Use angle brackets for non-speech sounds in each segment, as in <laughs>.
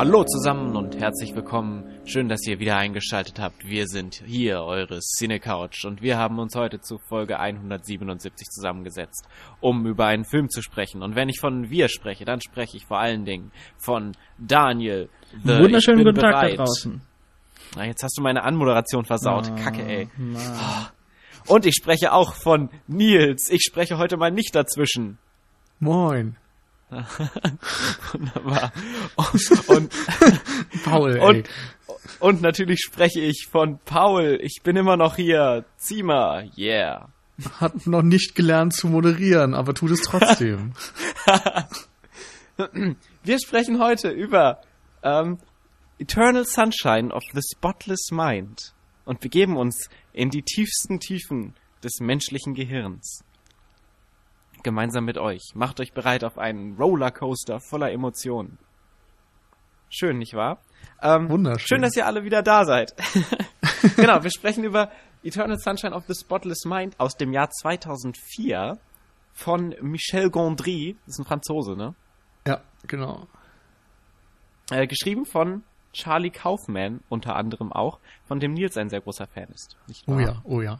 Hallo zusammen und herzlich willkommen. Schön, dass ihr wieder eingeschaltet habt. Wir sind hier, eure Cinecouch, und wir haben uns heute zu Folge 177 zusammengesetzt, um über einen Film zu sprechen. Und wenn ich von wir spreche, dann spreche ich vor allen Dingen von Daniel. The Wunderschönen guten Tag da draußen. Na, jetzt hast du meine Anmoderation versaut. Oh, Kacke, ey. Und ich spreche auch von Nils. Ich spreche heute mal nicht dazwischen. Moin. <laughs> Wunderbar. Und, und, Paul, ey. und, und natürlich spreche ich von Paul. Ich bin immer noch hier. Zieh mal. Yeah. Hat noch nicht gelernt zu moderieren, aber tut es trotzdem. <laughs> Wir sprechen heute über ähm, Eternal Sunshine of the Spotless Mind. Und wir geben uns in die tiefsten Tiefen des menschlichen Gehirns. Gemeinsam mit euch. Macht euch bereit auf einen Rollercoaster voller Emotionen. Schön, nicht wahr? Ähm, Wunderschön. Schön, dass ihr alle wieder da seid. <laughs> genau, wir sprechen über Eternal Sunshine of the Spotless Mind aus dem Jahr 2004 von Michel Gondry. Das ist ein Franzose, ne? ja, genau. Äh, geschrieben von Charlie Kaufman unter anderem auch, von dem Nils ein sehr großer Fan ist. Nicht Oh wahr? ja, oh ja.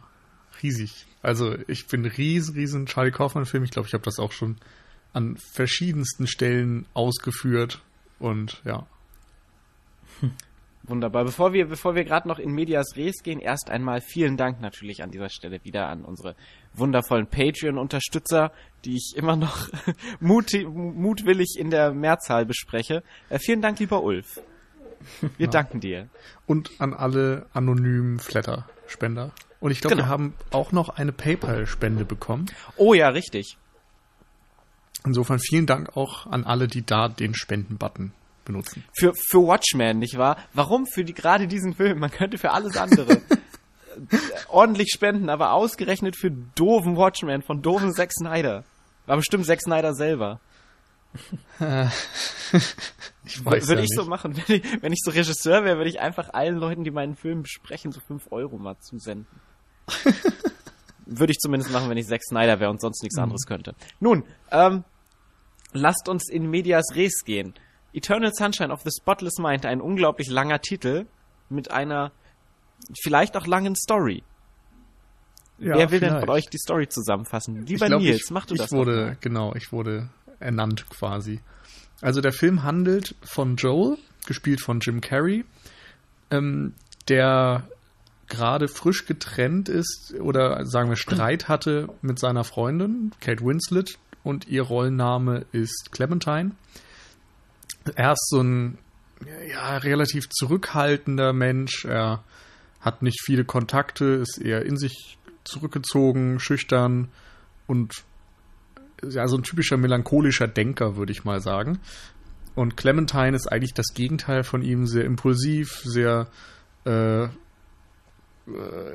Riesig. Also ich bin riesen, riesen Charlie Kaufmann-Film. Ich glaube, ich habe das auch schon an verschiedensten Stellen ausgeführt. Und ja. Wunderbar. Bevor wir, bevor wir gerade noch in Medias Res gehen, erst einmal vielen Dank natürlich an dieser Stelle wieder an unsere wundervollen Patreon-Unterstützer, die ich immer noch <laughs> muti- mutwillig in der Mehrzahl bespreche. Äh, vielen Dank, lieber Ulf. Wir danken dir. Und an alle anonymen Flatter-Spender. Und ich glaube, Genau. wir haben auch noch eine PayPal-Spende bekommen. Oh ja, richtig. Insofern vielen Dank auch an alle, die da den Spenden-Button benutzen. Für, für Watchmen, nicht wahr? Warum für die, gerade diesen Film? Man könnte für alles andere <laughs> ordentlich spenden, aber ausgerechnet für doofen Watchmen von doofen Zack Snyder. War bestimmt Zack Snyder selber. <laughs> Ich weiß Würde ja ich nicht. so machen, <laughs> wenn ich, wenn ich so Regisseur wäre, würde ich einfach allen Leuten, die meinen Film besprechen, so 5 Euro mal zusenden. <laughs> würde ich zumindest machen, wenn ich Zack Snyder wäre und sonst nichts Mhm. anderes könnte. Nun, ähm, lasst uns in Medias Res gehen. Eternal Sunshine of the Spotless Mind, ein unglaublich langer Titel mit einer vielleicht auch langen Story. Ja, Wer will denn vielleicht. von euch die Story zusammenfassen? Lieber ich glaub, Nils, ich, mach du ich das doch wurde, genau, ich wurde ernannt quasi. Also der Film handelt von Joel, gespielt von Jim Carrey, ähm, der gerade frisch getrennt ist oder sagen wir Streit hatte mit seiner Freundin Kate Winslet und ihr Rollenname ist Clementine. Er ist so ein ja, relativ zurückhaltender Mensch. Er hat nicht viele Kontakte, ist eher in sich zurückgezogen, schüchtern und ja, so ein typischer melancholischer Denker, würde ich mal sagen. Und Clementine ist eigentlich das Gegenteil von ihm, sehr impulsiv, sehr äh, äh,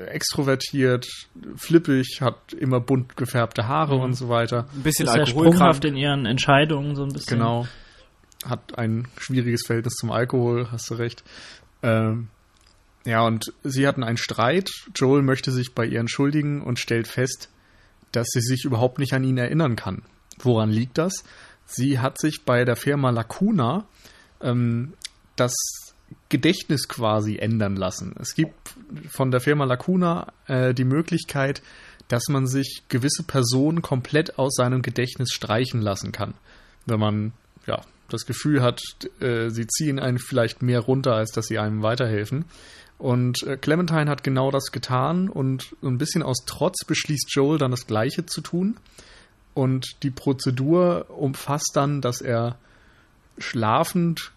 extrovertiert, flippig, hat immer bunt gefärbte Haare und so weiter. Ein bisschen Ist sehr sprunghaft in ihren Entscheidungen so ein bisschen. Genau. Hat ein schwieriges Verhältnis zum Alkohol, hast du recht. Ähm, ja, und sie hatten einen Streit. Joel möchte sich bei ihr entschuldigen und stellt fest, dass sie sich überhaupt nicht an ihn erinnern kann. Woran liegt das? Sie hat sich bei der Firma Lacuna ähm, das Gedächtnis quasi ändern lassen. Es gibt von der Firma Lacuna äh, die Möglichkeit, dass man sich gewisse Personen komplett aus seinem Gedächtnis streichen lassen kann. Wenn man ja das Gefühl hat, äh, sie ziehen einen vielleicht mehr runter, als dass sie einem weiterhelfen. Und äh, Clementine hat genau das getan und ein bisschen aus Trotz beschließt Joel dann das Gleiche zu tun. Und die Prozedur umfasst dann, dass er schlafend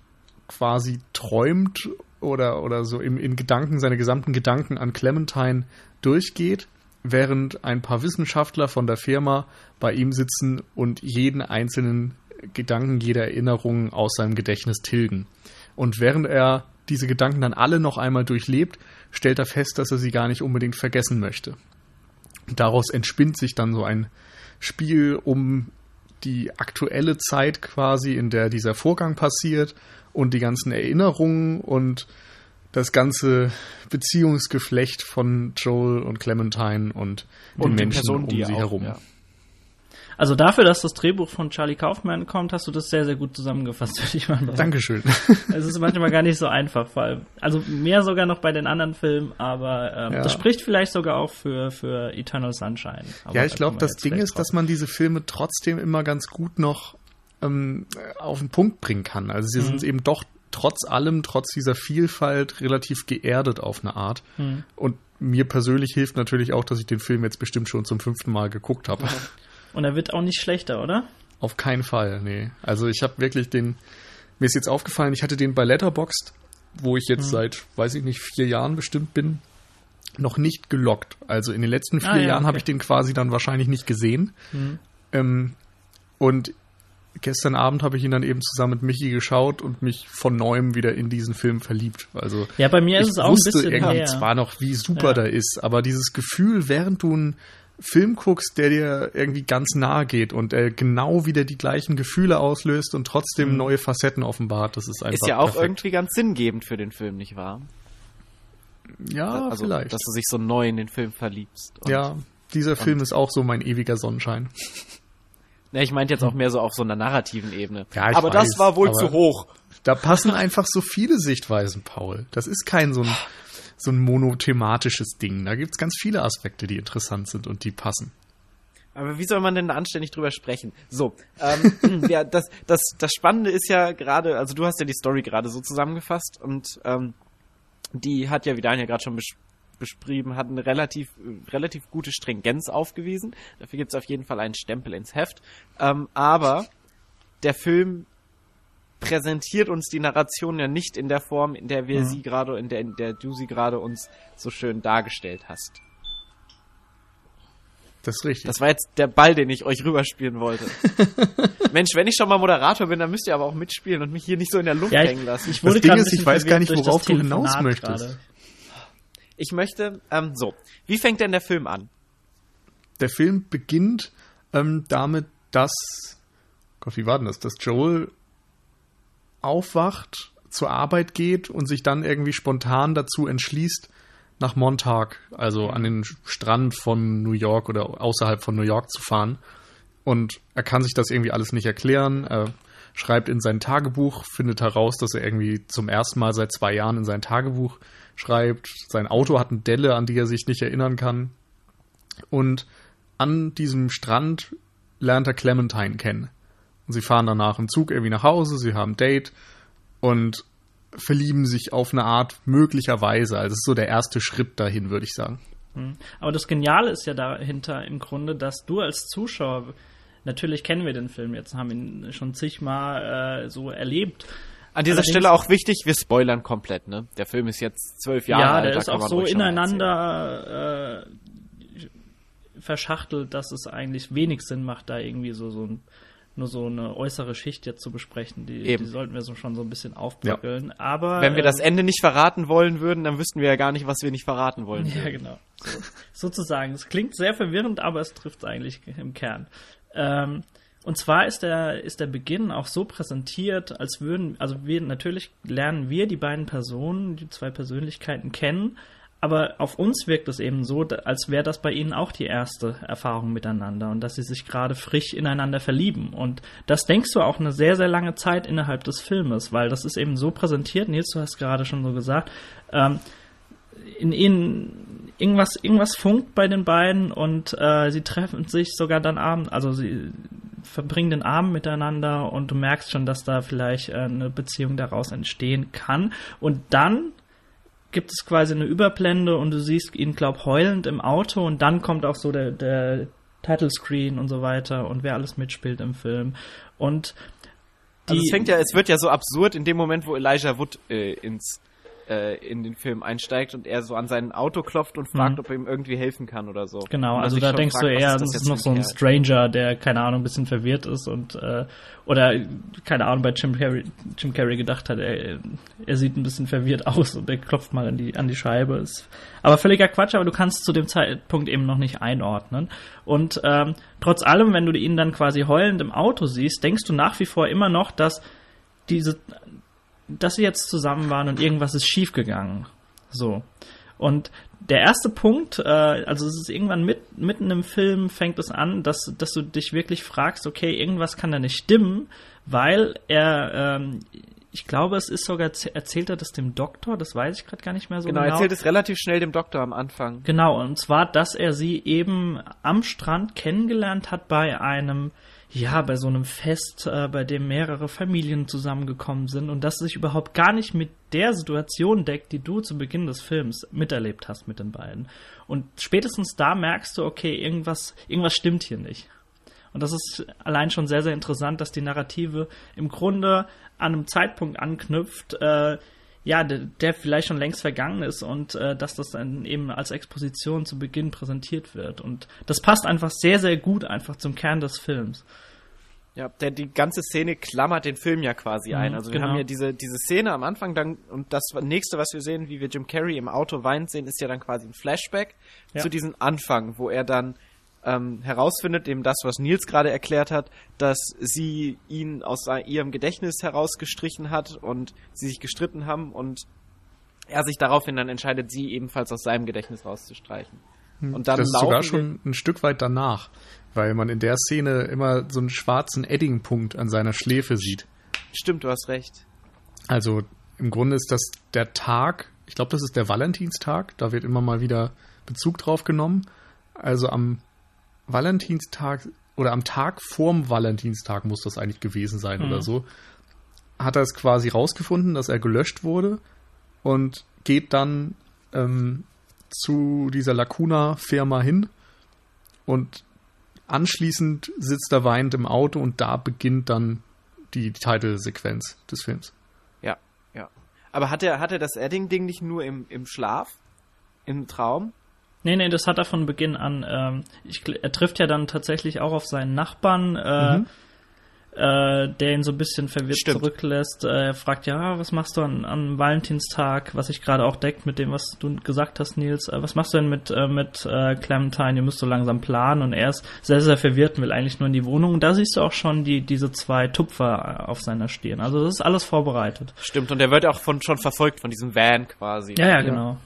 quasi träumt oder, oder so im, in Gedanken, seine gesamten Gedanken an Clementine durchgeht, während ein paar Wissenschaftler von der Firma bei ihm sitzen und jeden einzelnen Gedanken, jede Erinnerung aus seinem Gedächtnis tilgen. Und während er diese Gedanken dann alle noch einmal durchlebt, stellt er fest, dass er sie gar nicht unbedingt vergessen möchte. Daraus entspinnt sich dann so ein Spiel um die aktuelle Zeit quasi, in der dieser Vorgang passiert und die ganzen Erinnerungen und das ganze Beziehungsgeflecht von Joel und Clementine und den Und die Menschen Person, um sie auch, herum. ja. Also dafür, dass das Drehbuch von Charlie Kaufman kommt, hast du das sehr, sehr gut zusammengefasst, würde ich mal sagen. Dankeschön. <laughs> Es ist manchmal gar nicht so einfach, vor allem. Also mehr sogar noch bei den anderen Filmen, aber ähm, ja. das spricht vielleicht sogar auch für, für Eternal Sunshine. Aber ja, ich glaube, das Ding ist, drauf. dass man diese Filme trotzdem immer ganz gut noch ähm, auf den Punkt bringen kann. Also sie mhm. sind eben doch trotz allem, trotz dieser Vielfalt relativ geerdet auf eine Art. Mhm. Und mir persönlich hilft natürlich auch, dass ich den Film jetzt bestimmt schon zum fünften Mal geguckt habe. Und er wird auch nicht schlechter, oder? Auf keinen Fall, nee. Also ich habe wirklich den, mir ist jetzt aufgefallen, ich hatte den bei Letterboxd, wo ich jetzt mhm. seit, weiß ich nicht, vier Jahren bestimmt bin, noch nicht gelockt. Also in den letzten vier ah, ja, Jahren okay. habe ich den quasi dann wahrscheinlich nicht gesehen. Mhm. Ähm, und gestern Abend habe ich ihn dann eben zusammen mit Michi geschaut und mich von neuem wieder in diesen Film verliebt. Also ja, bei mir ist es auch ein bisschen irgendwie her. zwar noch, wie super ja. der ist, aber dieses Gefühl, während du einen Film guckst, der dir irgendwie ganz nahe geht und äh, genau wieder die gleichen Gefühle auslöst und trotzdem mhm. neue Facetten offenbart, das ist einfach Ist ja auch perfekt. irgendwie ganz sinngebend für den Film, nicht wahr? Ja, also, vielleicht. Dass du sich so neu in den Film verliebst. ja, dieser Film ist auch so mein ewiger Sonnenschein. <laughs> Ne, ich meinte jetzt auch mehr so auf so einer narrativen Ebene. Ja, aber weiß, das war wohl zu hoch. Da passen einfach so viele Sichtweisen, Paul. Das ist kein so ein, so ein monothematisches Ding. Da gibt's ganz viele Aspekte, die interessant sind und die passen. Aber wie soll man denn anständig drüber sprechen? So, ähm, <clears throat> ja, das, das, das Spannende ist ja gerade, also du hast ja die Story gerade so zusammengefasst und ähm, die hat ja, wie Daniel gerade schon besch beschrieben, hat eine relativ, relativ gute Stringenz aufgewiesen. Dafür gibt es auf jeden Fall einen Stempel ins Heft. Ähm, aber der Film präsentiert uns die Narration ja nicht in der Form, in der wir mhm. sie gerade, in der, in der du sie gerade uns so schön dargestellt hast. Das ist richtig. Das war jetzt der Ball, den ich euch rüberspielen wollte. <laughs> Mensch, wenn ich schon mal Moderator bin, dann müsst ihr aber auch mitspielen und mich hier nicht so in der Luft ja, hängen lassen. Ich, wurde das Ding ist, ich weiß gar nicht, worauf du hinaus möchtest. Grade. Ich möchte, ähm, so, wie fängt denn der Film an? Der Film beginnt ähm, damit, dass, Gott, wie war denn das, dass Joel aufwacht, zur Arbeit geht und sich dann irgendwie spontan dazu entschließt, nach Montauk, also an den Strand von New York oder außerhalb von New York zu fahren. Und er kann sich das irgendwie alles nicht erklären. Er schreibt in sein Tagebuch, findet heraus, dass er irgendwie zum ersten Mal seit zwei Jahren in sein Tagebuch schreibt. Sein Auto hat eine Delle, an die er sich nicht erinnern kann. Und an diesem Strand lernt er Clementine kennen. Und sie fahren danach im Zug irgendwie nach Hause, sie haben ein Date und verlieben sich auf eine Art möglicherweise. Also es ist so der erste Schritt dahin, würde ich sagen. Hm. Aber das Geniale ist ja dahinter im Grunde, dass du als Zuschauer, natürlich kennen wir den Film jetzt, haben ihn schon zigmal äh, so erlebt, an dieser Allerdings, Stelle auch wichtig, wir spoilern komplett, ne? Der Film ist jetzt zwölf Jahre alt. Ja, der ist auch so ineinander äh, verschachtelt, dass es eigentlich wenig Sinn macht, da irgendwie so, so ein, nur so eine äußere Schicht jetzt zu besprechen. Die, die sollten wir so schon so ein bisschen aufbröckeln. Ja. Aber wenn wir das ähm, Ende nicht verraten wollen würden, dann wüssten wir ja gar nicht, was wir nicht verraten wollen. <laughs> Ja, würden. genau. So, sozusagen. Es klingt sehr verwirrend, aber es trifft eigentlich im Kern. Ähm, und zwar ist der, ist der Beginn auch so präsentiert, als würden, also wir, natürlich lernen wir die beiden Personen, die zwei Persönlichkeiten kennen, aber auf uns wirkt es eben so, als wäre das bei ihnen auch die erste Erfahrung miteinander und dass sie sich gerade frisch ineinander verlieben. Und das denkst du auch eine sehr, sehr lange Zeit innerhalb des Filmes, weil das ist eben so präsentiert. Nils, du hast gerade schon so gesagt, ähm, in ihnen irgendwas, irgendwas funkt bei den beiden und äh, sie treffen sich sogar dann abends, also sie verbringen den Abend miteinander und du merkst schon, dass da vielleicht äh, eine Beziehung daraus entstehen kann. Und dann gibt es quasi eine Überblende und du siehst ihn, glaub, heulend im Auto und dann kommt auch so der, der Title Screen und so weiter und wer alles mitspielt im Film. Und die, also es fängt ja, es wird ja so absurd in dem Moment, wo Elijah Wood äh, ins äh, in den Film einsteigt und er so an sein Auto klopft und fragt, mhm. ob er ihm irgendwie helfen kann oder so. Genau, also da denkst fragt, du eher, das ist noch so ein Stranger, der, keine Ahnung, ein bisschen verwirrt ist und äh, oder, keine Ahnung, bei Jim Carrey, Jim Carrey gedacht hat, er, er sieht ein bisschen verwirrt aus und er klopft mal an die, an die Scheibe. Ist aber völliger Quatsch, aber du kannst zu dem Zeitpunkt eben noch nicht einordnen. Und ähm, trotz allem, wenn du ihn dann quasi heulend im Auto siehst, denkst du nach wie vor immer noch, dass diese dass sie jetzt zusammen waren und irgendwas ist schiefgegangen. So. Und der erste Punkt, äh, also es ist irgendwann mit, mitten im Film fängt es an, dass, dass du dich wirklich fragst, okay, irgendwas kann da nicht stimmen, weil er, ähm, ich glaube, es ist sogar, erzählt er das dem Doktor, das weiß ich gerade gar nicht mehr so genau. Genau, erzählt es relativ schnell dem Doktor am Anfang. Genau, und zwar, dass er sie eben am Strand kennengelernt hat bei einem ja, bei so einem Fest, äh, bei dem mehrere Familien zusammengekommen sind und das sich überhaupt gar nicht mit der Situation deckt, die du zu Beginn des Films miterlebt hast mit den beiden. Und spätestens da merkst du, okay, irgendwas, irgendwas stimmt hier nicht. Und das ist allein schon sehr, sehr interessant, dass die Narrative im Grunde an einem Zeitpunkt anknüpft, äh, ja, der, der, vielleicht schon längst vergangen ist und äh, dass das dann eben als Exposition zu Beginn präsentiert wird. Und das passt einfach sehr, sehr gut einfach zum Kern des Films. Ja, denn die ganze Szene klammert den Film ja quasi ein. Mhm, also wir genau. haben ja diese, diese Szene am Anfang dann und das nächste, was wir sehen, wie wir Jim Carrey im Auto weint sehen, ist ja dann quasi ein Flashback ja. zu diesem Anfang, wo er dann ähm, herausfindet, eben das, was Nils gerade erklärt hat, dass sie ihn aus ihrem Gedächtnis herausgestrichen hat und sie sich gestritten haben und er sich daraufhin dann entscheidet, sie ebenfalls aus seinem Gedächtnis rauszustreichen. Hm. Und dann das ist sogar schon ein Stück weit danach, weil man in der Szene immer so einen schwarzen Eddingpunkt an seiner Schläfe sieht. Stimmt, du hast recht. Also im Grunde ist das der Tag, ich glaube, das ist der Valentinstag, da wird immer mal wieder Bezug drauf genommen. Also am Valentinstag oder am Tag vorm Valentinstag muss das eigentlich gewesen sein mhm. oder so, hat er es quasi rausgefunden, dass er gelöscht wurde und geht dann ähm, zu dieser Lacuna-Firma hin und anschließend sitzt er weinend im Auto und da beginnt dann die Titelsequenz des Films. Ja, ja. Aber hat er, hat er das Edding-Ding nicht nur im, im Schlaf? Im Traum? Nee, nee, das hat er von Beginn an. Ähm, ich, er trifft ja dann tatsächlich auch auf seinen Nachbarn, äh, mhm. äh, der ihn so ein bisschen verwirrt Stimmt. zurücklässt. Äh, er fragt, ja, was machst du an, an Valentinstag, was sich gerade auch deckt mit dem, was du gesagt hast, Nils. Äh, was machst du denn mit, äh, mit äh, Clementine? Ihr müsst so langsam planen. Und er ist sehr, sehr verwirrt und will eigentlich nur in die Wohnung. Und da siehst du auch schon die, diese zwei Tupfer auf seiner Stirn. Also das ist alles vorbereitet. Stimmt, und er wird auch von, schon verfolgt von diesem Van quasi. Ja, ja, genau.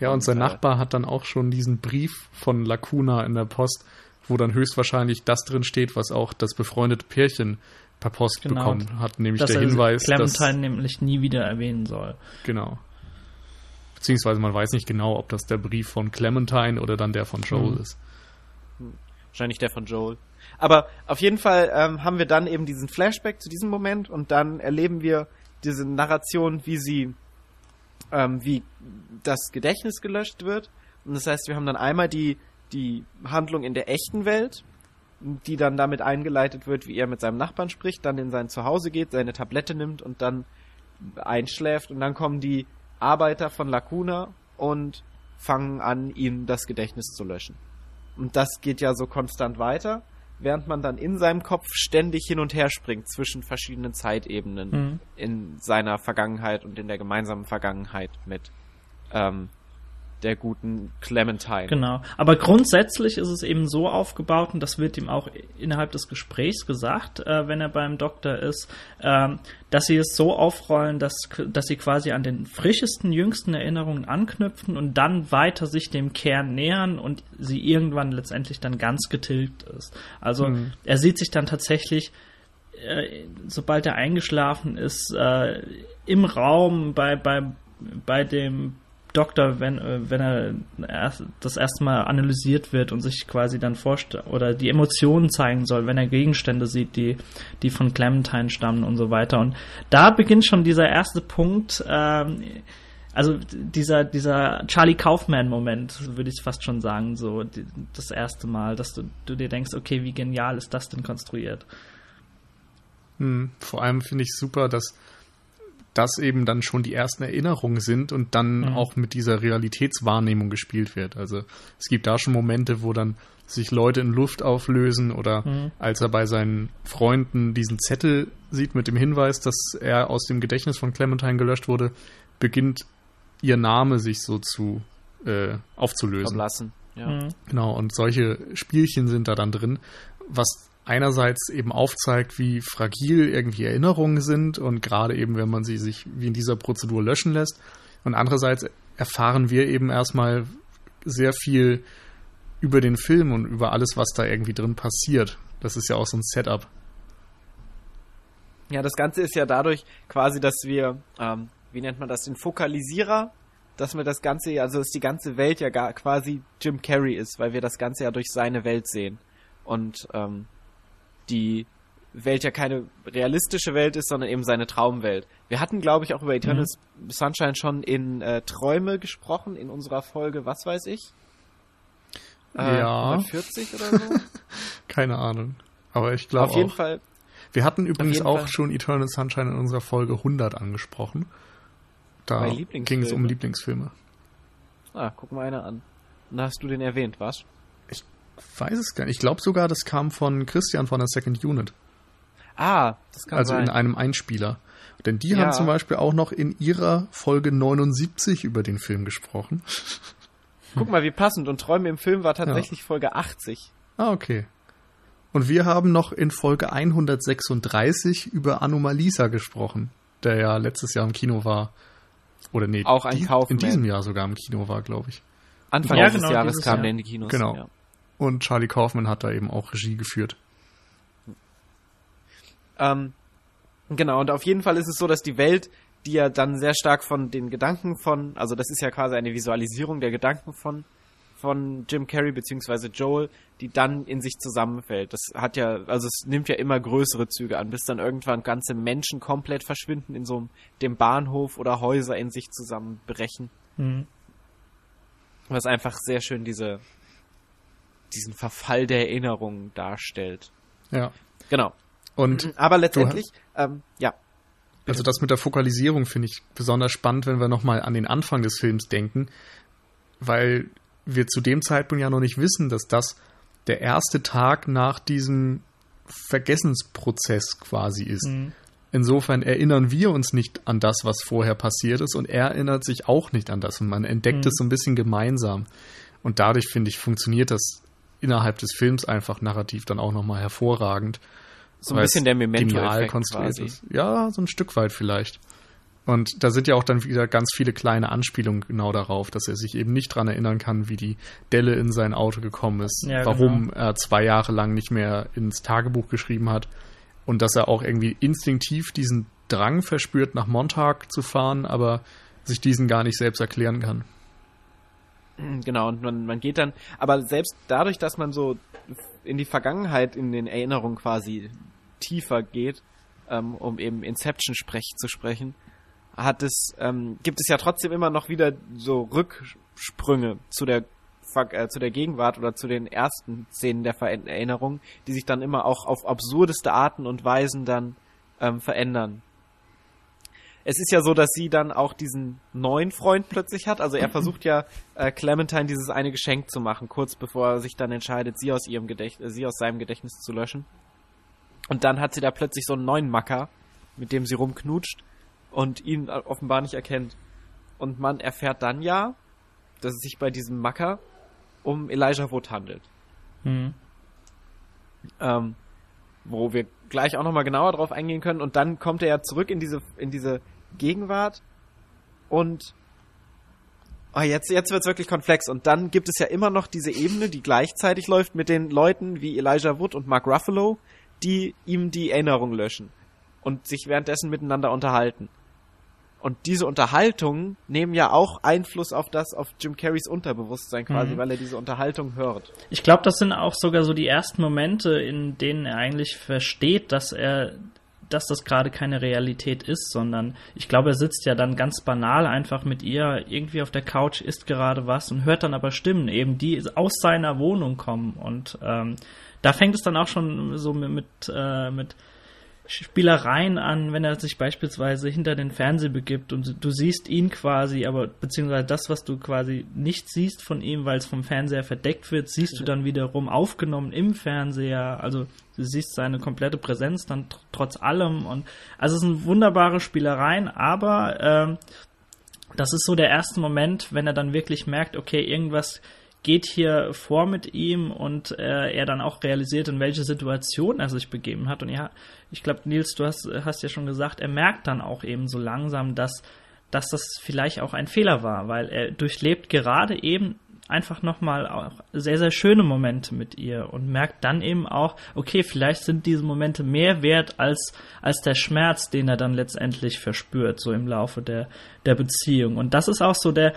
Ja, und sein Nachbar hat dann auch schon diesen Brief von Lacuna in der Post, wo dann höchstwahrscheinlich das drin steht, was auch das befreundete Pärchen per Post genau, bekommen hat, nämlich der Hinweis, Clementine dass nämlich nie wieder erwähnen soll. Genau. Beziehungsweise man weiß nicht genau, ob das der Brief von Clementine oder dann der von Joel mhm. ist. Wahrscheinlich der von Joel. Aber auf jeden Fall ähm, haben wir dann eben diesen Flashback zu diesem Moment und dann erleben wir diese Narration, wie sie ähm, wie das Gedächtnis gelöscht wird. Und das heißt, wir haben dann einmal die, die Handlung in der echten Welt, die dann damit eingeleitet wird, wie er mit seinem Nachbarn spricht, dann in sein Zuhause geht, seine Tablette nimmt und dann einschläft. Und dann kommen die Arbeiter von Lacuna und fangen an, ihm das Gedächtnis zu löschen. Und das geht ja so konstant weiter während man dann in seinem Kopf ständig hin und her springt zwischen verschiedenen Zeitebenen mhm. in seiner Vergangenheit und in der gemeinsamen Vergangenheit mit ähm, der guten Clementine. Genau. Aber grundsätzlich ist es eben so aufgebaut, und das wird ihm auch innerhalb des Gesprächs gesagt, äh, wenn er beim Doktor ist, äh, dass sie es so aufrollen, dass, dass sie quasi an den frischesten, jüngsten Erinnerungen anknüpfen und dann weiter sich dem Kern nähern und sie irgendwann letztendlich dann ganz getilgt ist. Also mhm. er sieht sich dann tatsächlich äh, sobald er eingeschlafen ist, äh, im Raum bei, bei, bei dem Doktor, wenn, äh, wenn er erst, das erste Mal analysiert wird und sich quasi dann vorstellt oder die Emotionen zeigen soll, wenn er Gegenstände sieht, die, die von Clementine stammen und so weiter. Und da beginnt schon dieser erste Punkt, ähm, also dieser, dieser Charlie Kaufman-Moment, würde ich fast schon sagen, so die, das erste Mal, dass du, du dir denkst, okay, wie genial ist das denn konstruiert? Hm, vor allem finde ich super, dass das eben dann schon die ersten Erinnerungen sind und dann mhm. auch mit dieser Realitätswahrnehmung gespielt wird. Also es gibt da schon Momente, wo dann sich Leute in Luft auflösen oder mhm. als er bei seinen Freunden diesen Zettel sieht mit dem Hinweis, dass er aus dem Gedächtnis von Clementine gelöscht wurde, beginnt ihr Name sich so zu äh, aufzulösen. Lassen. Ja. Mhm. Genau, und solche Spielchen sind da dann drin, was einerseits eben aufzeigt, wie fragil irgendwie Erinnerungen sind und gerade eben, wenn man sie sich wie in dieser Prozedur löschen lässt. Und andererseits erfahren wir eben erstmal sehr viel über den Film und über alles, was da irgendwie drin passiert. Das ist ja auch so ein Setup. Ja, das Ganze ist ja dadurch quasi, dass wir, ähm, wie nennt man das, den Fokalisierer, dass wir das Ganze, also dass die ganze Welt ja gar quasi Jim Carrey ist, weil wir das Ganze ja durch seine Welt sehen. Und ähm, die Welt ja keine realistische Welt ist, sondern eben seine Traumwelt. Wir hatten, glaube ich, auch über Eternal mhm. Sunshine schon in äh, Träume gesprochen, in unserer Folge, was weiß ich? Äh, ja. 40 oder so? <laughs> keine Ahnung. Aber ich glaube Auf jeden auch. Fall. Wir hatten übrigens auch Fall. schon Eternal Sunshine in unserer Folge 100 angesprochen. Da ging es um Lieblingsfilme. Ah, guck mal einer an. Da hast du den erwähnt, was? Ich weiß es gar nicht. Ich glaube sogar, das kam von Christian von der Second Unit. Ah, das kann also sein. Also in einem Einspieler. Denn die ja. haben zum Beispiel auch noch in ihrer Folge 79 über den Film gesprochen. Guck mal, wie passend. Und Träume im Film war tatsächlich ja. Folge 80. Ah, okay. Und wir haben noch in Folge 136 über Anomalisa gesprochen, der ja letztes Jahr im Kino war. Oder nee, auch ein die, in diesem Jahr sogar im Kino war, glaube ich. Anfang ja, des genau, Jahres kam Jahr. der in die Kinos. Genau. Ja. Und Charlie Kaufman hat da eben auch Regie geführt. Ähm, genau, und auf jeden Fall ist es so, dass die Welt, die ja dann sehr stark von den Gedanken von, also das ist ja quasi eine Visualisierung der Gedanken von, von Jim Carrey beziehungsweise Joel, die dann in sich zusammenfällt. Das hat ja, also es nimmt ja immer größere Züge an, bis dann irgendwann ganze Menschen komplett verschwinden in so einem, dem Bahnhof oder Häuser in sich zusammenbrechen. Mhm. Was einfach sehr schön diese, diesen Verfall der Erinnerungen darstellt. Ja. Genau. Und aber letztendlich, ähm, ja. Also das mit der Fokalisierung finde ich besonders spannend, wenn wir nochmal an den Anfang des Films denken, weil wir zu dem Zeitpunkt ja noch nicht wissen, dass das der erste Tag nach diesem Vergessensprozess quasi ist. Mhm. Insofern erinnern wir uns nicht an das, was vorher passiert ist, und er erinnert sich auch nicht an das. Und man entdeckt mhm. es so ein bisschen gemeinsam. Und dadurch, finde ich, funktioniert das innerhalb des Films einfach narrativ dann auch nochmal hervorragend. So ein bisschen der Memento-Effekt konstruiert ist. Ja, so ein Stück weit vielleicht. Und da sind ja auch dann wieder ganz viele kleine Anspielungen genau darauf, dass er sich eben nicht dran erinnern kann, wie die Delle in sein Auto gekommen ist, ja, warum genau. er zwei Jahre lang nicht mehr ins Tagebuch geschrieben hat und dass er auch irgendwie instinktiv diesen Drang verspürt, nach Montag zu fahren, aber sich diesen gar nicht selbst erklären kann. Genau, und man, man geht dann, aber selbst dadurch, dass man so in die Vergangenheit, in den Erinnerungen quasi tiefer geht, ähm, um eben Inception-Sprech zu sprechen, hat es, ähm, gibt es ja trotzdem immer noch wieder so Rücksprünge zu der äh, zu der Gegenwart oder zu den ersten Szenen der Erinnerung, die sich dann immer auch auf absurdeste Arten und Weisen dann ähm, verändern. Es ist ja so, dass sie dann auch diesen neuen Freund plötzlich hat. Also er <clears throat> versucht ja äh, Clementine dieses eine Geschenk zu machen, kurz bevor er sich dann entscheidet, sie aus ihrem Gedächtnis, äh, sie aus seinem Gedächtnis zu löschen. Und dann hat sie da plötzlich so einen neuen Macker, mit dem sie rumknutscht und ihn offenbar nicht erkennt. Und man erfährt dann ja, dass es sich bei diesem Macker um Elijah Wood handelt. Mhm. Ähm, wo wir gleich auch nochmal genauer drauf eingehen können. Und dann kommt er ja zurück in diese, in diese Gegenwart und oh, jetzt, jetzt wird's wirklich komplex. Und dann gibt es ja immer noch diese Ebene, die gleichzeitig läuft mit den Leuten wie Elijah Wood und Mark Ruffalo, die ihm die Erinnerung löschen und sich währenddessen miteinander unterhalten. Und diese Unterhaltungen nehmen ja auch Einfluss auf das, auf Jim Carreys Unterbewusstsein quasi, mhm. weil er diese Unterhaltung hört. Ich glaube, das sind auch sogar so die ersten Momente, in denen er eigentlich versteht, dass er dass das gerade keine Realität ist, sondern ich glaube, er sitzt ja dann ganz banal einfach mit ihr irgendwie auf der Couch, isst gerade was und hört dann aber Stimmen, eben die aus seiner Wohnung kommen. Und ähm, da fängt es dann auch schon so mit, mit, äh, mit Spielereien an, wenn er sich beispielsweise hinter den Fernseher begibt und du siehst ihn quasi, aber beziehungsweise das, was du quasi nicht siehst von ihm, weil es vom Fernseher verdeckt wird, siehst du dann wiederum aufgenommen im Fernseher. Also du siehst seine komplette Präsenz dann tr trotz allem und also es sind wunderbare Spielereien, aber ähm, das ist so der erste Moment, wenn er dann wirklich merkt, okay, irgendwas geht hier vor mit ihm und äh, er dann auch realisiert, in welche Situation er sich begeben hat. Und ja, ich glaube, Nils, du hast, hast ja schon gesagt, er merkt dann auch eben so langsam, dass, dass das vielleicht auch ein Fehler war, weil er durchlebt gerade eben einfach nochmal auch sehr, sehr schöne Momente mit ihr und merkt dann eben auch, okay, vielleicht sind diese Momente mehr wert als, als der Schmerz, den er dann letztendlich verspürt, so im Laufe der, der Beziehung. Und das ist auch so der,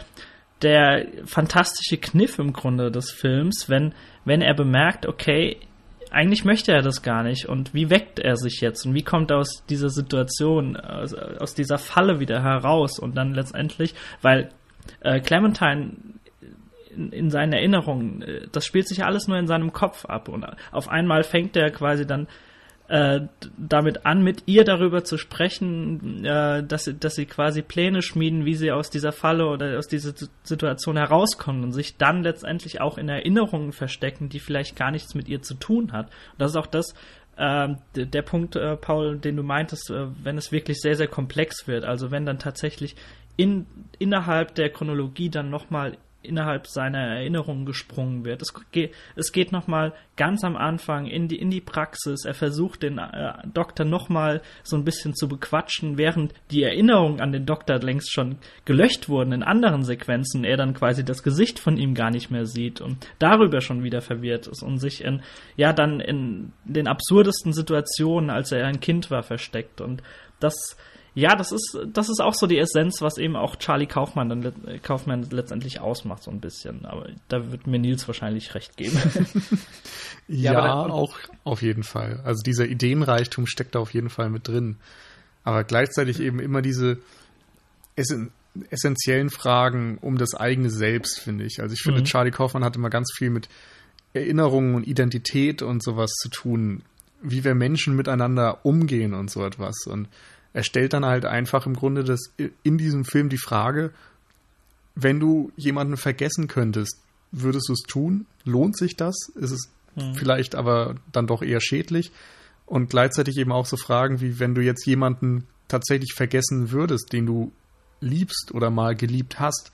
der fantastische Kniff im Grunde des Films, wenn, wenn er bemerkt, okay, eigentlich möchte er das gar nicht und wie weckt er sich jetzt und wie kommt er aus dieser Situation, aus, aus dieser Falle wieder heraus und dann letztendlich, weil äh, Clementine in, in seinen Erinnerungen, äh, das spielt sich alles nur in seinem Kopf ab und auf einmal fängt er quasi dann äh, damit an, mit ihr darüber zu sprechen, äh, dass, dass sie quasi Pläne schmieden, wie sie aus dieser Falle oder aus dieser Situation herauskommen und sich dann letztendlich auch in Erinnerungen verstecken, die vielleicht gar nichts mit ihr zu tun hat. Und das ist auch das, äh, der Punkt, äh, Paul, den du meintest, äh, wenn es wirklich sehr, sehr komplex wird. Also wenn dann tatsächlich in, innerhalb der Chronologie dann nochmal innerhalb seiner Erinnerungen gesprungen wird. Es geht, es geht nochmal ganz am Anfang in die, in die Praxis. Er versucht den äh, Doktor nochmal so ein bisschen zu bequatschen, während die Erinnerungen an den Doktor längst schon gelöscht wurden in anderen Sequenzen. Er dann quasi das Gesicht von ihm gar nicht mehr sieht und darüber schon wieder verwirrt ist und sich in, ja, dann in den absurdesten Situationen, als er ein Kind war, versteckt. Und das, ja, das ist, das ist auch so die Essenz, was eben auch Charlie Kaufmann dann Kaufmann letztendlich ausmacht, so ein bisschen. Aber da wird mir Nils wahrscheinlich recht geben. <laughs> ja, ja auch auf jeden Fall. Also dieser Ideenreichtum steckt da auf jeden Fall mit drin. Aber gleichzeitig eben immer diese essen essentiellen Fragen um das eigene Selbst, finde ich. Also ich finde, mhm. Charlie Kaufmann hat immer ganz viel mit Erinnerungen und Identität und sowas zu tun, wie wir Menschen miteinander umgehen und so etwas. Und er stellt dann halt einfach im Grunde das in diesem Film die Frage, wenn du jemanden vergessen könntest, würdest du es tun? Lohnt sich das? Ist es mhm. vielleicht aber dann doch eher schädlich? Und gleichzeitig eben auch so Fragen wie, wenn du jetzt jemanden tatsächlich vergessen würdest, den du liebst oder mal geliebt hast,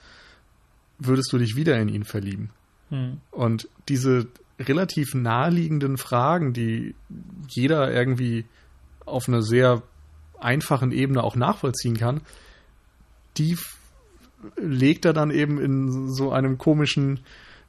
würdest du dich wieder in ihn verlieben? Mhm. Und diese relativ naheliegenden Fragen, die jeder irgendwie auf eine sehr einfachen Ebene auch nachvollziehen kann, die legt er dann eben in so einem komischen,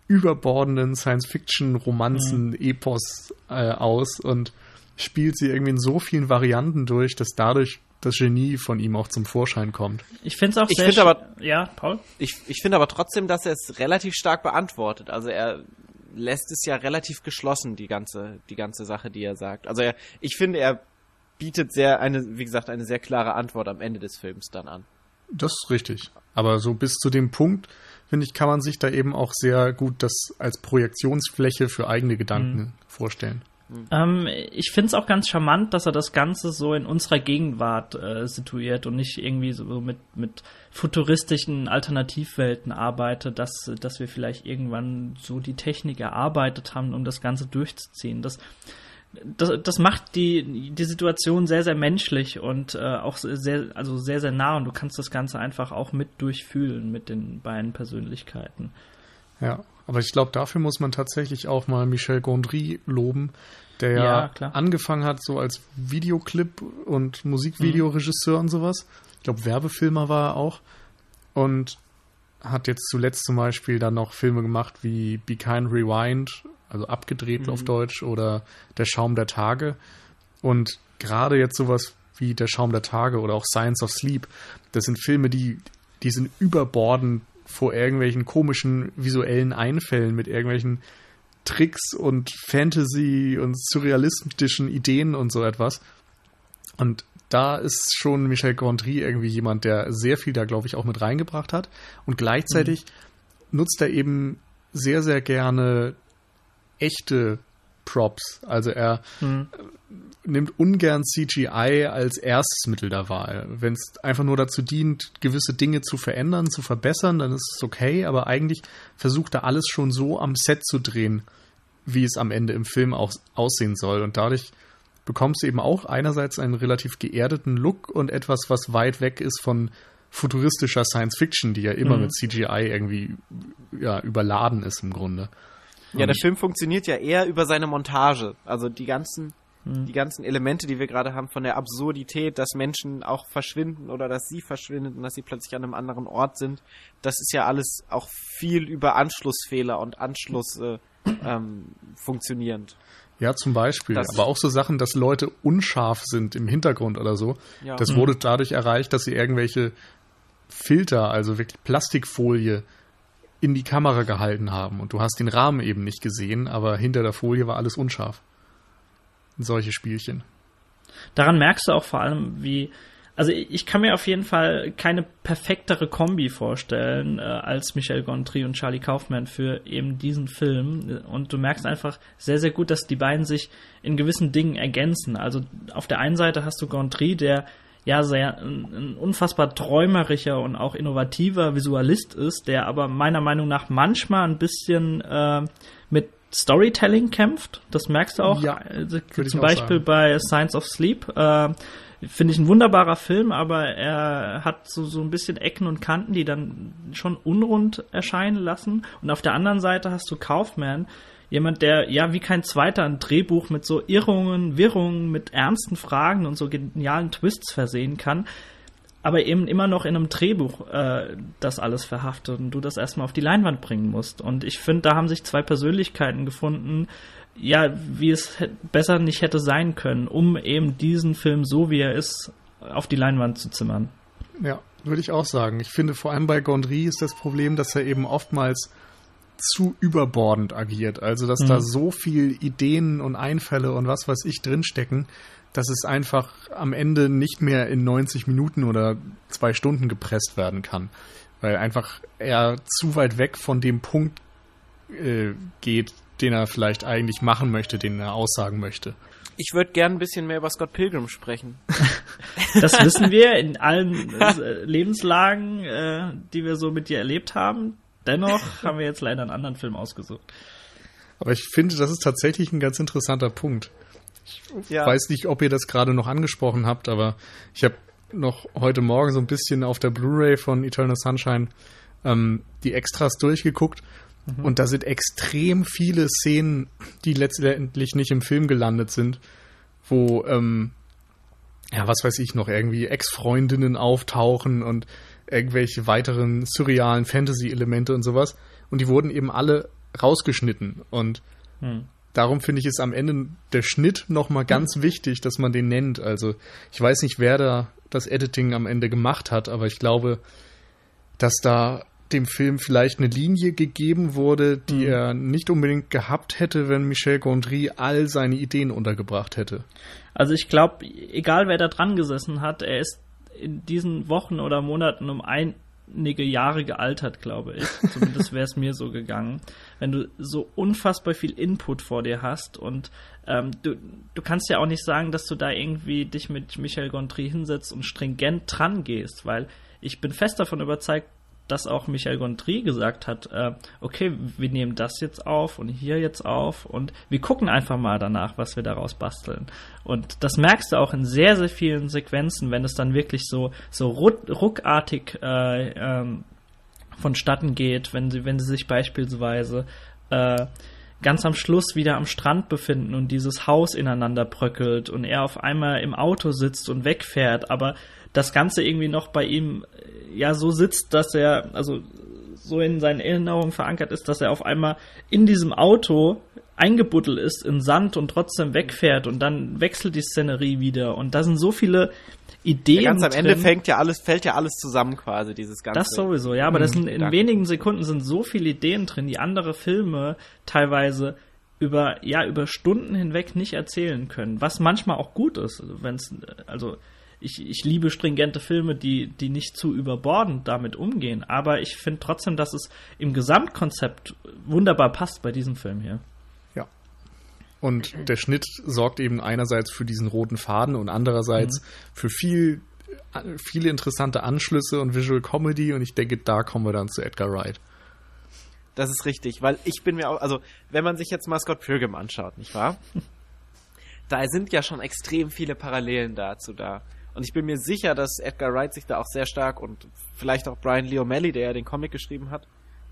überbordenden Science-Fiction-Romanzen-Epos äh, aus und spielt sie irgendwie in so vielen Varianten durch, dass dadurch das Genie von ihm auch zum Vorschein kommt. Ich finde es auch ich sehr aber Ja, Paul? Ich, ich finde aber trotzdem, dass er es relativ stark beantwortet. Also er lässt es ja relativ geschlossen, die ganze, die ganze Sache, die er sagt. Also er, ich finde, er bietet sehr eine, wie gesagt, eine sehr klare Antwort am Ende des Films dann an. Das ist richtig. Aber so bis zu dem Punkt, finde ich, kann man sich da eben auch sehr gut das als Projektionsfläche für eigene Gedanken mhm. vorstellen. Mhm. Ähm, ich finde es auch ganz charmant, dass er das Ganze so in unserer Gegenwart äh, situiert und nicht irgendwie so mit, mit futuristischen Alternativwelten arbeitet, dass, dass wir vielleicht irgendwann so die Technik erarbeitet haben, um das Ganze durchzuziehen. Das, das, das macht die, die Situation sehr, sehr menschlich und äh, auch sehr, also sehr, sehr nah und du kannst das Ganze einfach auch mit durchfühlen mit den beiden Persönlichkeiten. Ja, aber ich glaube, dafür muss man tatsächlich auch mal Michel Gondry loben, der ja, ja angefangen hat so als Videoclip- und Musikvideoregisseur mhm. und sowas. Ich glaube, Werbefilmer war er auch. Und hat jetzt zuletzt zum Beispiel dann noch Filme gemacht wie Be Kind Rewind also abgedreht mhm. auf Deutsch oder Der Schaum der Tage. Und gerade jetzt sowas wie Der Schaum der Tage oder auch Science of Sleep, das sind Filme, die, die sind überbordend vor irgendwelchen komischen visuellen Einfällen mit irgendwelchen Tricks und Fantasy und surrealistischen Ideen und so etwas. Und da ist schon Michel Gondry irgendwie jemand, der sehr viel da, glaube ich, auch mit reingebracht hat. Und gleichzeitig mhm. nutzt er eben sehr, sehr gerne echte Props. Also er mhm. nimmt ungern CGI als erstes Mittel der Wahl. Wenn es einfach nur dazu dient, gewisse Dinge zu verändern, zu verbessern, dann ist es okay, aber eigentlich versucht er alles schon so am Set zu drehen, wie es am Ende im Film auch aussehen soll. Und dadurch bekommst du eben auch einerseits einen relativ geerdeten Look und etwas, was weit weg ist von futuristischer Science Fiction, die ja immer mhm. mit CGI irgendwie ja, überladen ist im Grunde. Ja, der Film funktioniert ja eher über seine Montage. Also die ganzen die ganzen Elemente, die wir gerade haben, von der Absurdität, dass Menschen auch verschwinden oder dass sie verschwinden und dass sie plötzlich an einem anderen Ort sind, das ist ja alles auch viel über Anschlussfehler und Anschluss äh, ähm, funktionierend. Ja, zum Beispiel. Das- Aber auch so Sachen, dass Leute unscharf sind im Hintergrund oder so. Ja. Das wurde dadurch erreicht, dass sie irgendwelche Filter, also wirklich Plastikfolie, in die Kamera gehalten haben. Und du hast den Rahmen eben nicht gesehen, aber hinter der Folie war alles unscharf. Solche Spielchen. Daran merkst du auch vor allem, wie. Also ich kann mir auf jeden Fall keine perfektere Kombi vorstellen äh, als Michel Gondry und Charlie Kaufman für eben diesen Film. Und du merkst einfach sehr, sehr gut, dass die beiden sich in gewissen Dingen ergänzen. Also auf der einen Seite hast du Gondry, der ja sehr ein, ein unfassbar träumerischer und auch innovativer Visualist ist, der aber meiner Meinung nach manchmal ein bisschen äh, mit Storytelling kämpft. Das merkst du auch. Ja, Also, zum auch Beispiel sagen. bei Science of Sleep. Äh, Finde ich ein wunderbarer Film, aber er hat so, so ein bisschen Ecken und Kanten, die dann schon unrund erscheinen lassen. Und auf der anderen Seite hast du Kaufman, jemand, der ja wie kein zweiter ein Drehbuch mit so Irrungen, Wirrungen, mit ernsten Fragen und so genialen Twists versehen kann, aber eben immer noch in einem Drehbuch äh, das alles verhaftet und du das erstmal auf die Leinwand bringen musst. Und ich finde, da haben sich zwei Persönlichkeiten gefunden, ja, wie es besser nicht hätte sein können, um eben diesen Film so wie er ist auf die Leinwand zu zimmern. Ja, würde ich auch sagen. Ich finde, vor allem bei Gondry ist das Problem, dass er eben oftmals zu überbordend agiert. Also, dass da so viel Ideen und Einfälle und was weiß ich drinstecken, dass es einfach am Ende nicht mehr in 90 Minuten oder zwei Stunden gepresst werden kann. Weil einfach er zu weit weg von dem Punkt äh, geht, den er vielleicht eigentlich machen möchte, den er aussagen möchte. Ich würde gern ein bisschen mehr über Scott Pilgrim sprechen. <laughs> Das wissen wir in allen <laughs> äh, Lebenslagen, äh, die wir so mit dir erlebt haben. Dennoch haben wir jetzt leider einen anderen Film ausgesucht. Aber ich finde, das ist tatsächlich ein ganz interessanter Punkt. Ja. weiß nicht, ob ihr das gerade noch angesprochen habt, aber ich habe noch heute Morgen so ein bisschen auf der Blu-ray von Eternal Sunshine ähm, die Extras durchgeguckt und da sind extrem viele Szenen, die letztendlich nicht im Film gelandet sind, wo ähm, ja, was weiß ich noch, irgendwie Ex-Freundinnen auftauchen und irgendwelche weiteren surrealen Fantasy-Elemente und sowas. Und die wurden eben alle rausgeschnitten. Und Hm. darum finde ich es am Ende der Schnitt nochmal ganz wichtig, dass man den nennt. Also ich weiß nicht, wer da das Editing am Ende gemacht hat, aber ich glaube, dass da dem Film vielleicht eine Linie gegeben wurde, die er nicht unbedingt gehabt hätte, wenn Michel Gondry all seine Ideen untergebracht hätte. Also ich glaube, egal wer da dran gesessen hat, er ist in diesen Wochen oder Monaten um einige Jahre gealtert, glaube ich. <laughs> Zumindest wäre es mir so gegangen. Wenn du so unfassbar viel Input vor dir hast und ähm, du, du kannst ja auch nicht sagen, dass du da irgendwie dich mit Michel Gondry hinsetzt und stringent dran gehst, weil ich bin fest davon überzeugt, dass auch Michel Gondry gesagt hat, äh, okay, wir nehmen das jetzt auf und hier jetzt auf und wir gucken einfach mal danach, was wir daraus basteln. Und das merkst du auch in sehr, sehr vielen Sequenzen, wenn es dann wirklich so, so ruck, ruckartig äh, ähm, vonstatten geht, wenn sie, wenn sie sich beispielsweise äh, ganz am Schluss wieder am Strand befinden und dieses Haus ineinander bröckelt und er auf einmal im Auto sitzt und wegfährt, aber das Ganze irgendwie noch bei ihm äh, ja so sitzt, dass er, also so in seinen Erinnerungen verankert ist, dass er auf einmal in diesem Auto eingebuddelt ist in Sand und trotzdem wegfährt und dann wechselt die Szenerie wieder und da sind so viele Ideen Ganz am Ende drin. fängt ja alles, fällt ja alles zusammen quasi, dieses ganze. Das sowieso, ja, aber das sind, in wenigen Sekunden sind so viele Ideen drin, die andere Filme teilweise über, ja, über Stunden hinweg nicht erzählen können. Was manchmal auch gut ist, wenn es, also, ich, ich liebe stringente Filme, die, die nicht zu überbordend damit umgehen, aber ich finde trotzdem, dass es im Gesamtkonzept wunderbar passt bei diesem Film hier. Ja. Und der Schnitt sorgt eben einerseits für diesen roten Faden und andererseits für viel, viele interessante Anschlüsse und Visual Comedy und ich denke, da kommen wir dann zu Edgar Wright. Das ist richtig, weil ich bin mir auch, also wenn man sich jetzt mal Scott Pilgrim anschaut, nicht wahr? <laughs> da sind ja schon extrem viele Parallelen dazu da. Und ich bin mir sicher, dass Edgar Wright sich da auch sehr stark und vielleicht auch Brian Lee O'Malley, der ja den Comic geschrieben hat,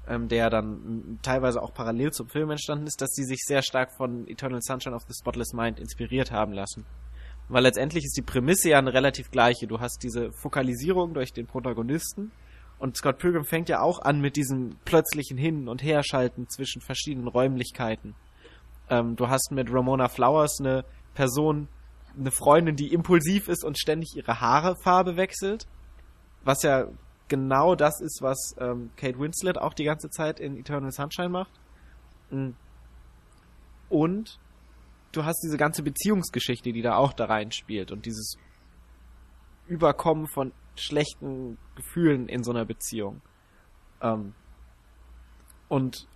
ähm, der dann teilweise auch parallel zum Film entstanden ist, dass sie sich sehr stark von Eternal Sunshine of the Spotless Mind inspiriert haben lassen. Weil letztendlich ist die Prämisse ja eine relativ gleiche. Du hast diese Fokalisierung durch den Protagonisten und Scott Pilgrim fängt ja auch an mit diesem plötzlichen Hin- und Herschalten zwischen verschiedenen Räumlichkeiten. Ähm, du hast mit Ramona Flowers eine Person, eine Freundin, die impulsiv ist und ständig ihre Haarefarbe wechselt. Was ja genau das ist, was ähm, Kate Winslet auch die ganze Zeit in Eternal Sunshine macht. Mm. Und du hast diese ganze Beziehungsgeschichte, die da auch da reinspielt und dieses Überkommen von schlechten Gefühlen in so einer Beziehung. Ähm, und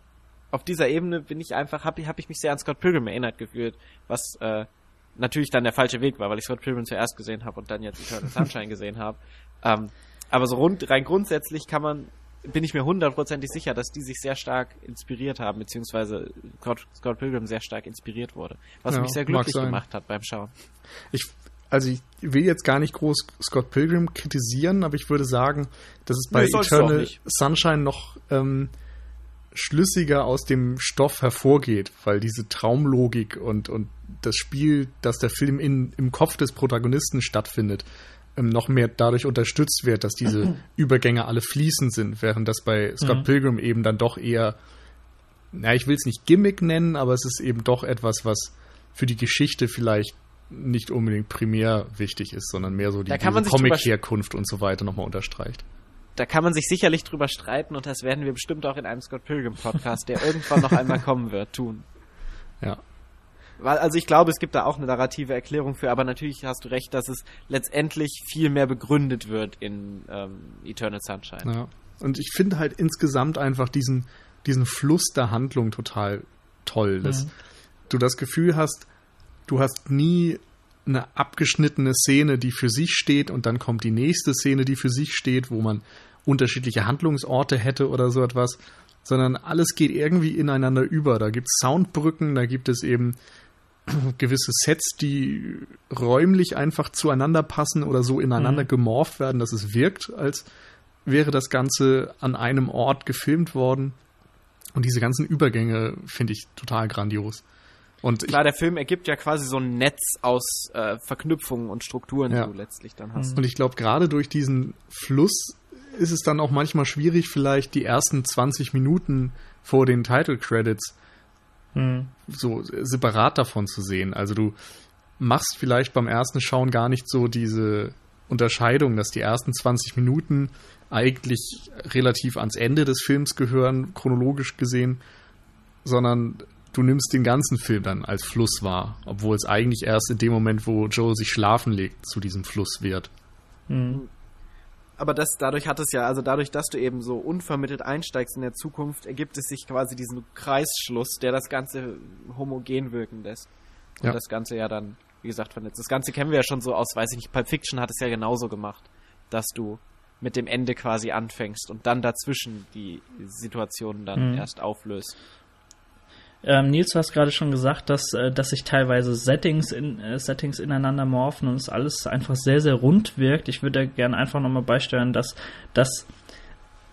auf dieser Ebene bin ich einfach, habe hab ich mich sehr an Scott Pilgrim erinnert gefühlt, was äh, natürlich dann der falsche Weg war, weil ich Scott Pilgrim zuerst gesehen habe und dann jetzt Eternal Sunshine gesehen habe. Ähm, aber so rund, rein grundsätzlich kann man, bin ich mir hundertprozentig sicher, dass die sich sehr stark inspiriert haben, beziehungsweise Scott, Scott Pilgrim sehr stark inspiriert wurde. Was Ja, mich sehr glücklich gemacht hat beim Schauen. Ich, also ich will jetzt gar nicht groß Scott Pilgrim kritisieren, aber ich würde sagen, dass es bei Nee, Eternal. Sunshine noch ähm, schlüssiger aus dem Stoff hervorgeht, weil diese Traumlogik und, und das Spiel, das der Film in, im Kopf des Protagonisten stattfindet, ähm, noch mehr dadurch unterstützt wird, dass diese <clears throat> Übergänge alle fließend sind, während das bei Scott Mhm. Pilgrim eben dann doch eher, na, ich will es nicht Gimmick nennen, aber es ist eben doch etwas, was für die Geschichte vielleicht nicht unbedingt primär wichtig ist, sondern mehr so die drüber Comic-Herkunft und so weiter nochmal unterstreicht. Da kann man sich sicherlich drüber streiten und das werden wir bestimmt auch in einem Scott Pilgrim Podcast, der irgendwann noch einmal kommen wird, tun. <laughs> Ja. Weil, also ich glaube, es gibt da auch eine narrative Erklärung für, aber natürlich hast du recht, dass es letztendlich viel mehr begründet wird in ähm, Eternal Sunshine. Ja. Und ich finde halt insgesamt einfach diesen, diesen Fluss der Handlung total toll. Dass Mhm. du das Gefühl hast, du hast nie eine abgeschnittene Szene, die für sich steht und dann kommt die nächste Szene, die für sich steht, wo man unterschiedliche Handlungsorte hätte oder so etwas, sondern alles geht irgendwie ineinander über. Da gibt es Soundbrücken, da gibt es eben <clears throat> gewisse Sets, die räumlich einfach zueinander passen oder so ineinander Mhm. gemorpht werden, dass es wirkt, als wäre das Ganze an einem Ort gefilmt worden. Und diese ganzen Übergänge finde ich total grandios. Und Klar, der Film ergibt ja quasi so ein Netz aus äh, Verknüpfungen und Strukturen, Ja. die du letztlich dann hast. und ich glaube, gerade durch diesen Fluss ist es dann auch manchmal schwierig, vielleicht die ersten 20 Minuten vor den Title Credits Hm. so separat davon zu sehen. Also du machst vielleicht beim ersten Schauen gar nicht so diese Unterscheidung, dass die ersten 20 Minuten eigentlich relativ ans Ende des Films gehören, chronologisch gesehen, sondern du nimmst den ganzen Film dann als Fluss wahr, obwohl es eigentlich erst in dem Moment, wo Joel sich schlafen legt, zu diesem Fluss wird. Hm. Aber das, dadurch hat es ja, also dadurch, dass du eben so unvermittelt einsteigst in der Zukunft, ergibt es sich quasi diesen Kreisschluss, der das Ganze homogen wirken lässt. Und Ja. das Ganze ja dann, wie gesagt, vernetzt. Das Ganze kennen wir ja schon so aus, weiß ich nicht, Pulp Fiction hat es ja genauso gemacht, dass du mit dem Ende quasi anfängst und dann dazwischen die Situationen dann Mhm. erst auflöst. Ähm, Nils, du hast gerade schon gesagt, dass, äh, dass sich teilweise Settings, in, äh, Settings ineinander morphen und es alles einfach sehr, sehr rund wirkt. Ich würde gerne einfach nochmal beisteuern, dass, dass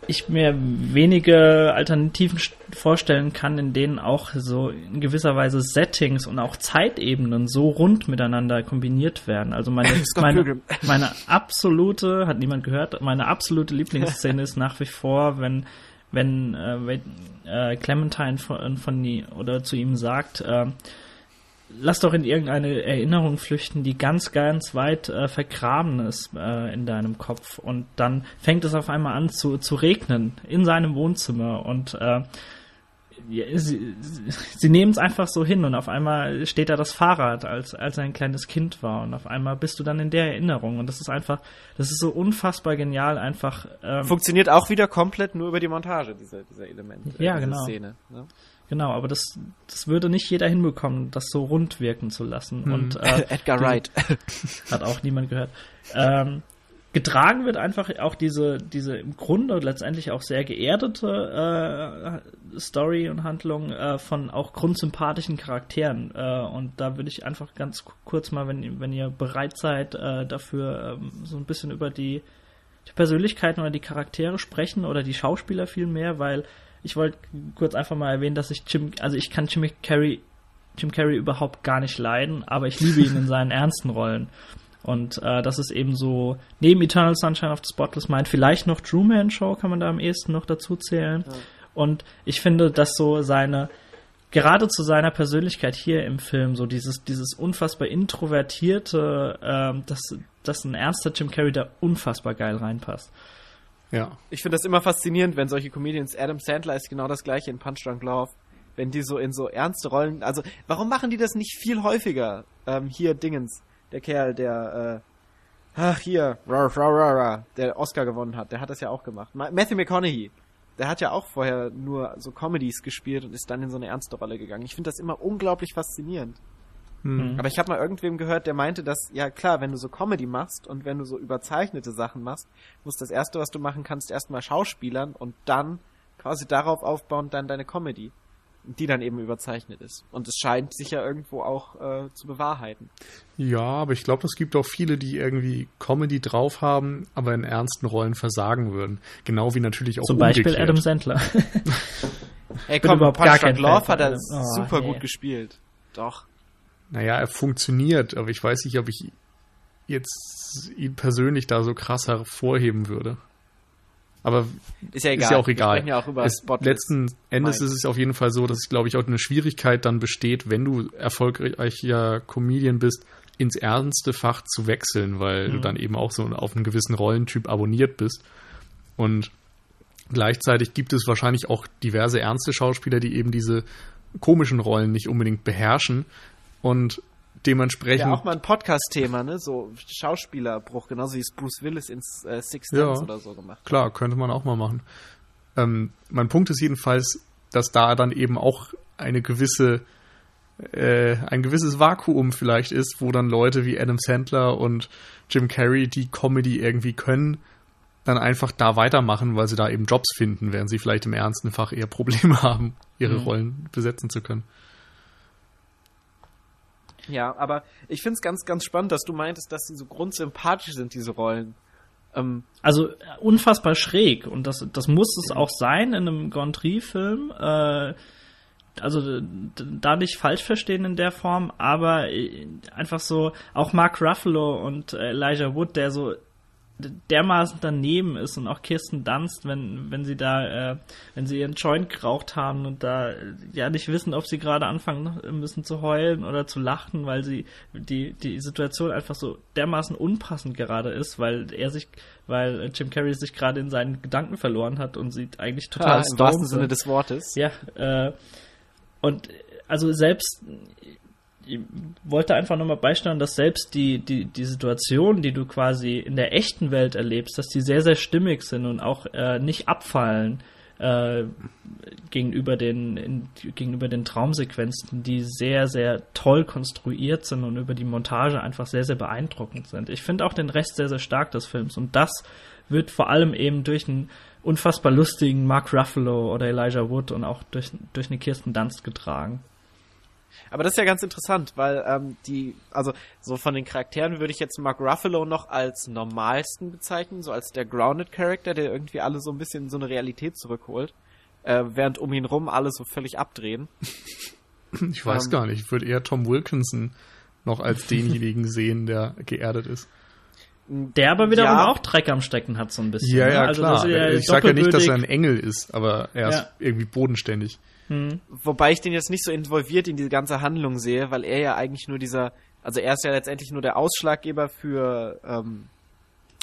ich mir wenige Alternativen st- vorstellen kann, in denen auch so in gewisser Weise Settings und auch Zeitebenen so rund miteinander kombiniert werden. Also meine, <laughs> meine, meine absolute, hat niemand gehört, meine absolute Lieblingsszene ist nach wie vor, wenn wenn äh, wenn, äh, Clementine von, von die, oder zu ihm sagt, äh, lass doch in irgendeine Erinnerung flüchten, die ganz, ganz weit äh, vergraben ist äh, in deinem Kopf. Und dann fängt es auf einmal an zu, zu regnen in seinem Wohnzimmer und äh, sie, sie, nehmen es einfach so hin und auf einmal steht da das Fahrrad, als, als er ein kleines Kind war und auf einmal bist du dann in der Erinnerung und das ist einfach, das ist so unfassbar genial einfach. Ähm, Funktioniert auch wieder komplett nur über die Montage, dieser, dieser Elemente, Ja, diese genau. Szene. Ne? Genau, aber das, das würde nicht jeder hinbekommen, das so rund wirken zu lassen. Und äh, <laughs> Edgar Wright. <laughs> hat auch niemand gehört. Ähm, getragen wird einfach auch diese, diese im Grunde letztendlich auch sehr geerdete äh, Story und Handlung äh, von auch grundsympathischen Charakteren. Äh, und da würde ich einfach ganz ku- kurz mal, wenn, wenn ihr bereit seid, äh, dafür ähm, so ein bisschen über die, die Persönlichkeiten oder die Charaktere sprechen oder die Schauspieler vielmehr, weil ich wollte kurz einfach mal erwähnen, dass ich Jim, also ich kann Jim Carrey, Jim Carrey überhaupt gar nicht leiden, aber ich liebe ihn in seinen ernsten Rollen. Und äh, das ist eben so, neben Eternal Sunshine of the Spotless Mind, vielleicht noch Truman Show kann man da am ehesten noch dazu zählen. Ja. Und ich finde, dass so seine, gerade zu seiner Persönlichkeit hier im Film, so dieses, dieses unfassbar introvertierte, ähm, dass, dass ein ernster Jim Carrey da unfassbar geil reinpasst. Ja. Ich finde das immer faszinierend, wenn solche Comedians, Adam Sandler ist genau das gleiche in Punch Drunk Love, wenn die so in so ernste Rollen, also warum machen die das nicht viel häufiger? Ähm, hier Dingens der Kerl, der, äh, ach hier, rar, rar, rar, rar, der Oscar gewonnen hat, der hat das ja auch gemacht. Matthew McConaughey, der hat ja auch vorher nur so Comedies gespielt und ist dann in so eine ernste Rolle gegangen. Ich finde das immer unglaublich faszinierend. Mhm. Aber ich habe mal irgendwem gehört, der meinte, dass, ja klar, wenn du so Comedy machst und wenn du so überzeichnete Sachen machst, muss das erste, was du machen kannst, erstmal Schauspielern und dann quasi darauf aufbauen, dann deine Comedy die dann eben überzeichnet ist. Und es scheint sich ja irgendwo auch äh, zu bewahrheiten. Ja, aber ich glaube, es gibt auch viele, die irgendwie Comedy drauf haben, aber in ernsten Rollen versagen würden. Genau wie natürlich auch Zum Beispiel umgekehrt. Adam Sandler. <laughs> Ey, komm, Punch Love hat er oh, super nee. gut gespielt. Doch. Naja, er funktioniert, aber ich weiß nicht, ob ich jetzt ihn persönlich da so krass hervorheben würde. Aber ist ja, egal. ist ja auch egal. Ja auch es, letzten Endes ist es auf jeden Fall so, dass es, glaube ich, auch eine Schwierigkeit dann besteht, wenn du erfolgreicher Comedian bist, ins ernste Fach zu wechseln, weil mhm. du dann eben auch so auf einen gewissen Rollentyp abonniert bist. Und gleichzeitig gibt es wahrscheinlich auch diverse ernste Schauspieler, die eben diese komischen Rollen nicht unbedingt beherrschen und dementsprechend. Ja, auch mal ein Podcast-Thema, ne? So Schauspielerbruch, genauso wie es Bruce Willis in äh, Six ja, oder so gemacht Klar, könnte man auch mal machen. Ähm, mein Punkt ist jedenfalls, dass da dann eben auch eine gewisse äh, ein gewisses Vakuum vielleicht ist, wo dann Leute wie Adam Sandler und Jim Carrey, die Comedy irgendwie können, dann einfach da weitermachen, weil sie da eben Jobs finden, während sie vielleicht im ernsten Fach eher Probleme <laughs> haben, ihre mhm. Rollen besetzen zu können. Ja, aber ich finde es ganz, ganz spannend, dass du meintest, dass sie so grundsympathisch sind, diese Rollen. Ähm, also äh, unfassbar schräg und das, das muss es auch sein in einem Gondry-Film. Äh, also da nicht falsch verstehen in der Form, aber äh, einfach so auch Mark Ruffalo und Elijah Wood, der so dermaßen daneben ist und auch Kirsten Dunst, wenn, wenn sie da, äh, wenn sie ihren Joint geraucht haben und da ja nicht wissen, ob sie gerade anfangen müssen zu heulen oder zu lachen, weil sie die, die Situation einfach so dermaßen unpassend gerade ist, weil er sich, weil Jim Carrey sich gerade in seinen Gedanken verloren hat und sieht eigentlich total ja, Im wahrsten Sinne des Wortes. Ja, äh, und also selbst ich wollte einfach nochmal beisteuern, dass selbst die, die, die Situationen, die du quasi in der echten Welt erlebst, dass die sehr, sehr stimmig sind und auch äh, nicht abfallen äh, gegenüber, den, in, gegenüber den Traumsequenzen, die sehr, sehr toll konstruiert sind und über die Montage einfach sehr, sehr beeindruckend sind. Ich finde auch den Rest sehr, sehr stark des Films und das wird vor allem eben durch einen unfassbar lustigen Mark Ruffalo oder Elijah Wood und auch durch, durch eine Kirsten Dunst getragen. Aber das ist ja ganz interessant, weil ähm, die, also so von den Charakteren würde ich jetzt Mark Ruffalo noch als normalsten bezeichnen, so als der Grounded Character, der irgendwie alle so ein bisschen in so eine Realität zurückholt, äh, während um ihn rum alle so völlig abdrehen. <laughs> Ich weiß ähm, gar nicht, ich würde eher Tom Wilkinson noch als <laughs> denjenigen sehen, der geerdet ist. Der aber wiederum ja. auch Dreck am Stecken hat, so ein bisschen. Ja, ja, ne? also, klar. Ja ich sage ja nicht, dass er ein Engel ist, aber er ist irgendwie bodenständig. Wobei ich den jetzt nicht so involviert in diese ganze Handlung sehe, weil er ja eigentlich nur dieser, also er ist ja letztendlich nur der Ausschlaggeber für ähm,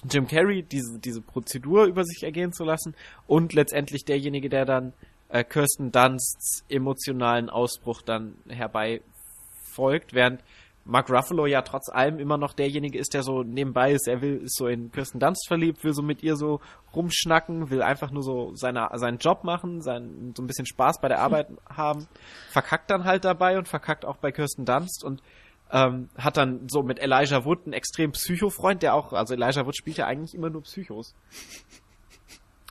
Jim Carrey, diese, diese Prozedur über sich ergehen zu lassen und letztendlich derjenige, der dann äh, Kirsten Dunsts emotionalen Ausbruch dann herbeifolgt, während Mark Ruffalo ja trotz allem immer noch derjenige ist, der so nebenbei ist. Er will, ist so in Kirsten Dunst verliebt, will so mit ihr so rumschnacken, will einfach nur so seine, seinen Job machen, sein, so ein bisschen Spaß bei der <laughs> Arbeit haben, verkackt dann halt dabei und verkackt auch bei Kirsten Dunst und ähm, hat dann so mit Elijah Wood einen extrem Psycho-Freund, der auch, also Elijah Wood spielt ja eigentlich immer nur Psychos.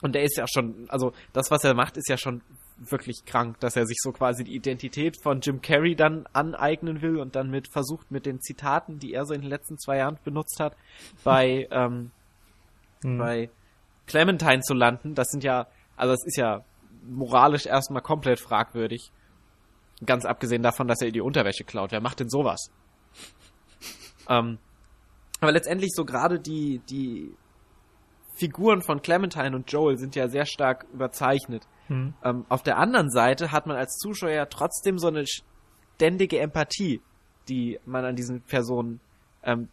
Und der ist ja schon, also das, was er macht, ist ja schon wirklich krank, dass er sich so quasi die Identität von Jim Carrey dann aneignen will und dann mit versucht mit den Zitaten, die er so in den letzten zwei Jahren benutzt hat, bei <laughs> ähm, hm. bei Clementine zu landen. Das sind ja, also es ist ja moralisch erstmal komplett fragwürdig. Ganz abgesehen davon, dass er ihr die Unterwäsche klaut. Wer macht denn sowas? <laughs> ähm, aber letztendlich so gerade die, die Figuren von Clementine und Joel sind ja sehr stark überzeichnet. Hm. Ähm, auf der anderen Seite hat man als Zuschauer trotzdem so eine ständige Empathie, die man an diesen Personen ähm,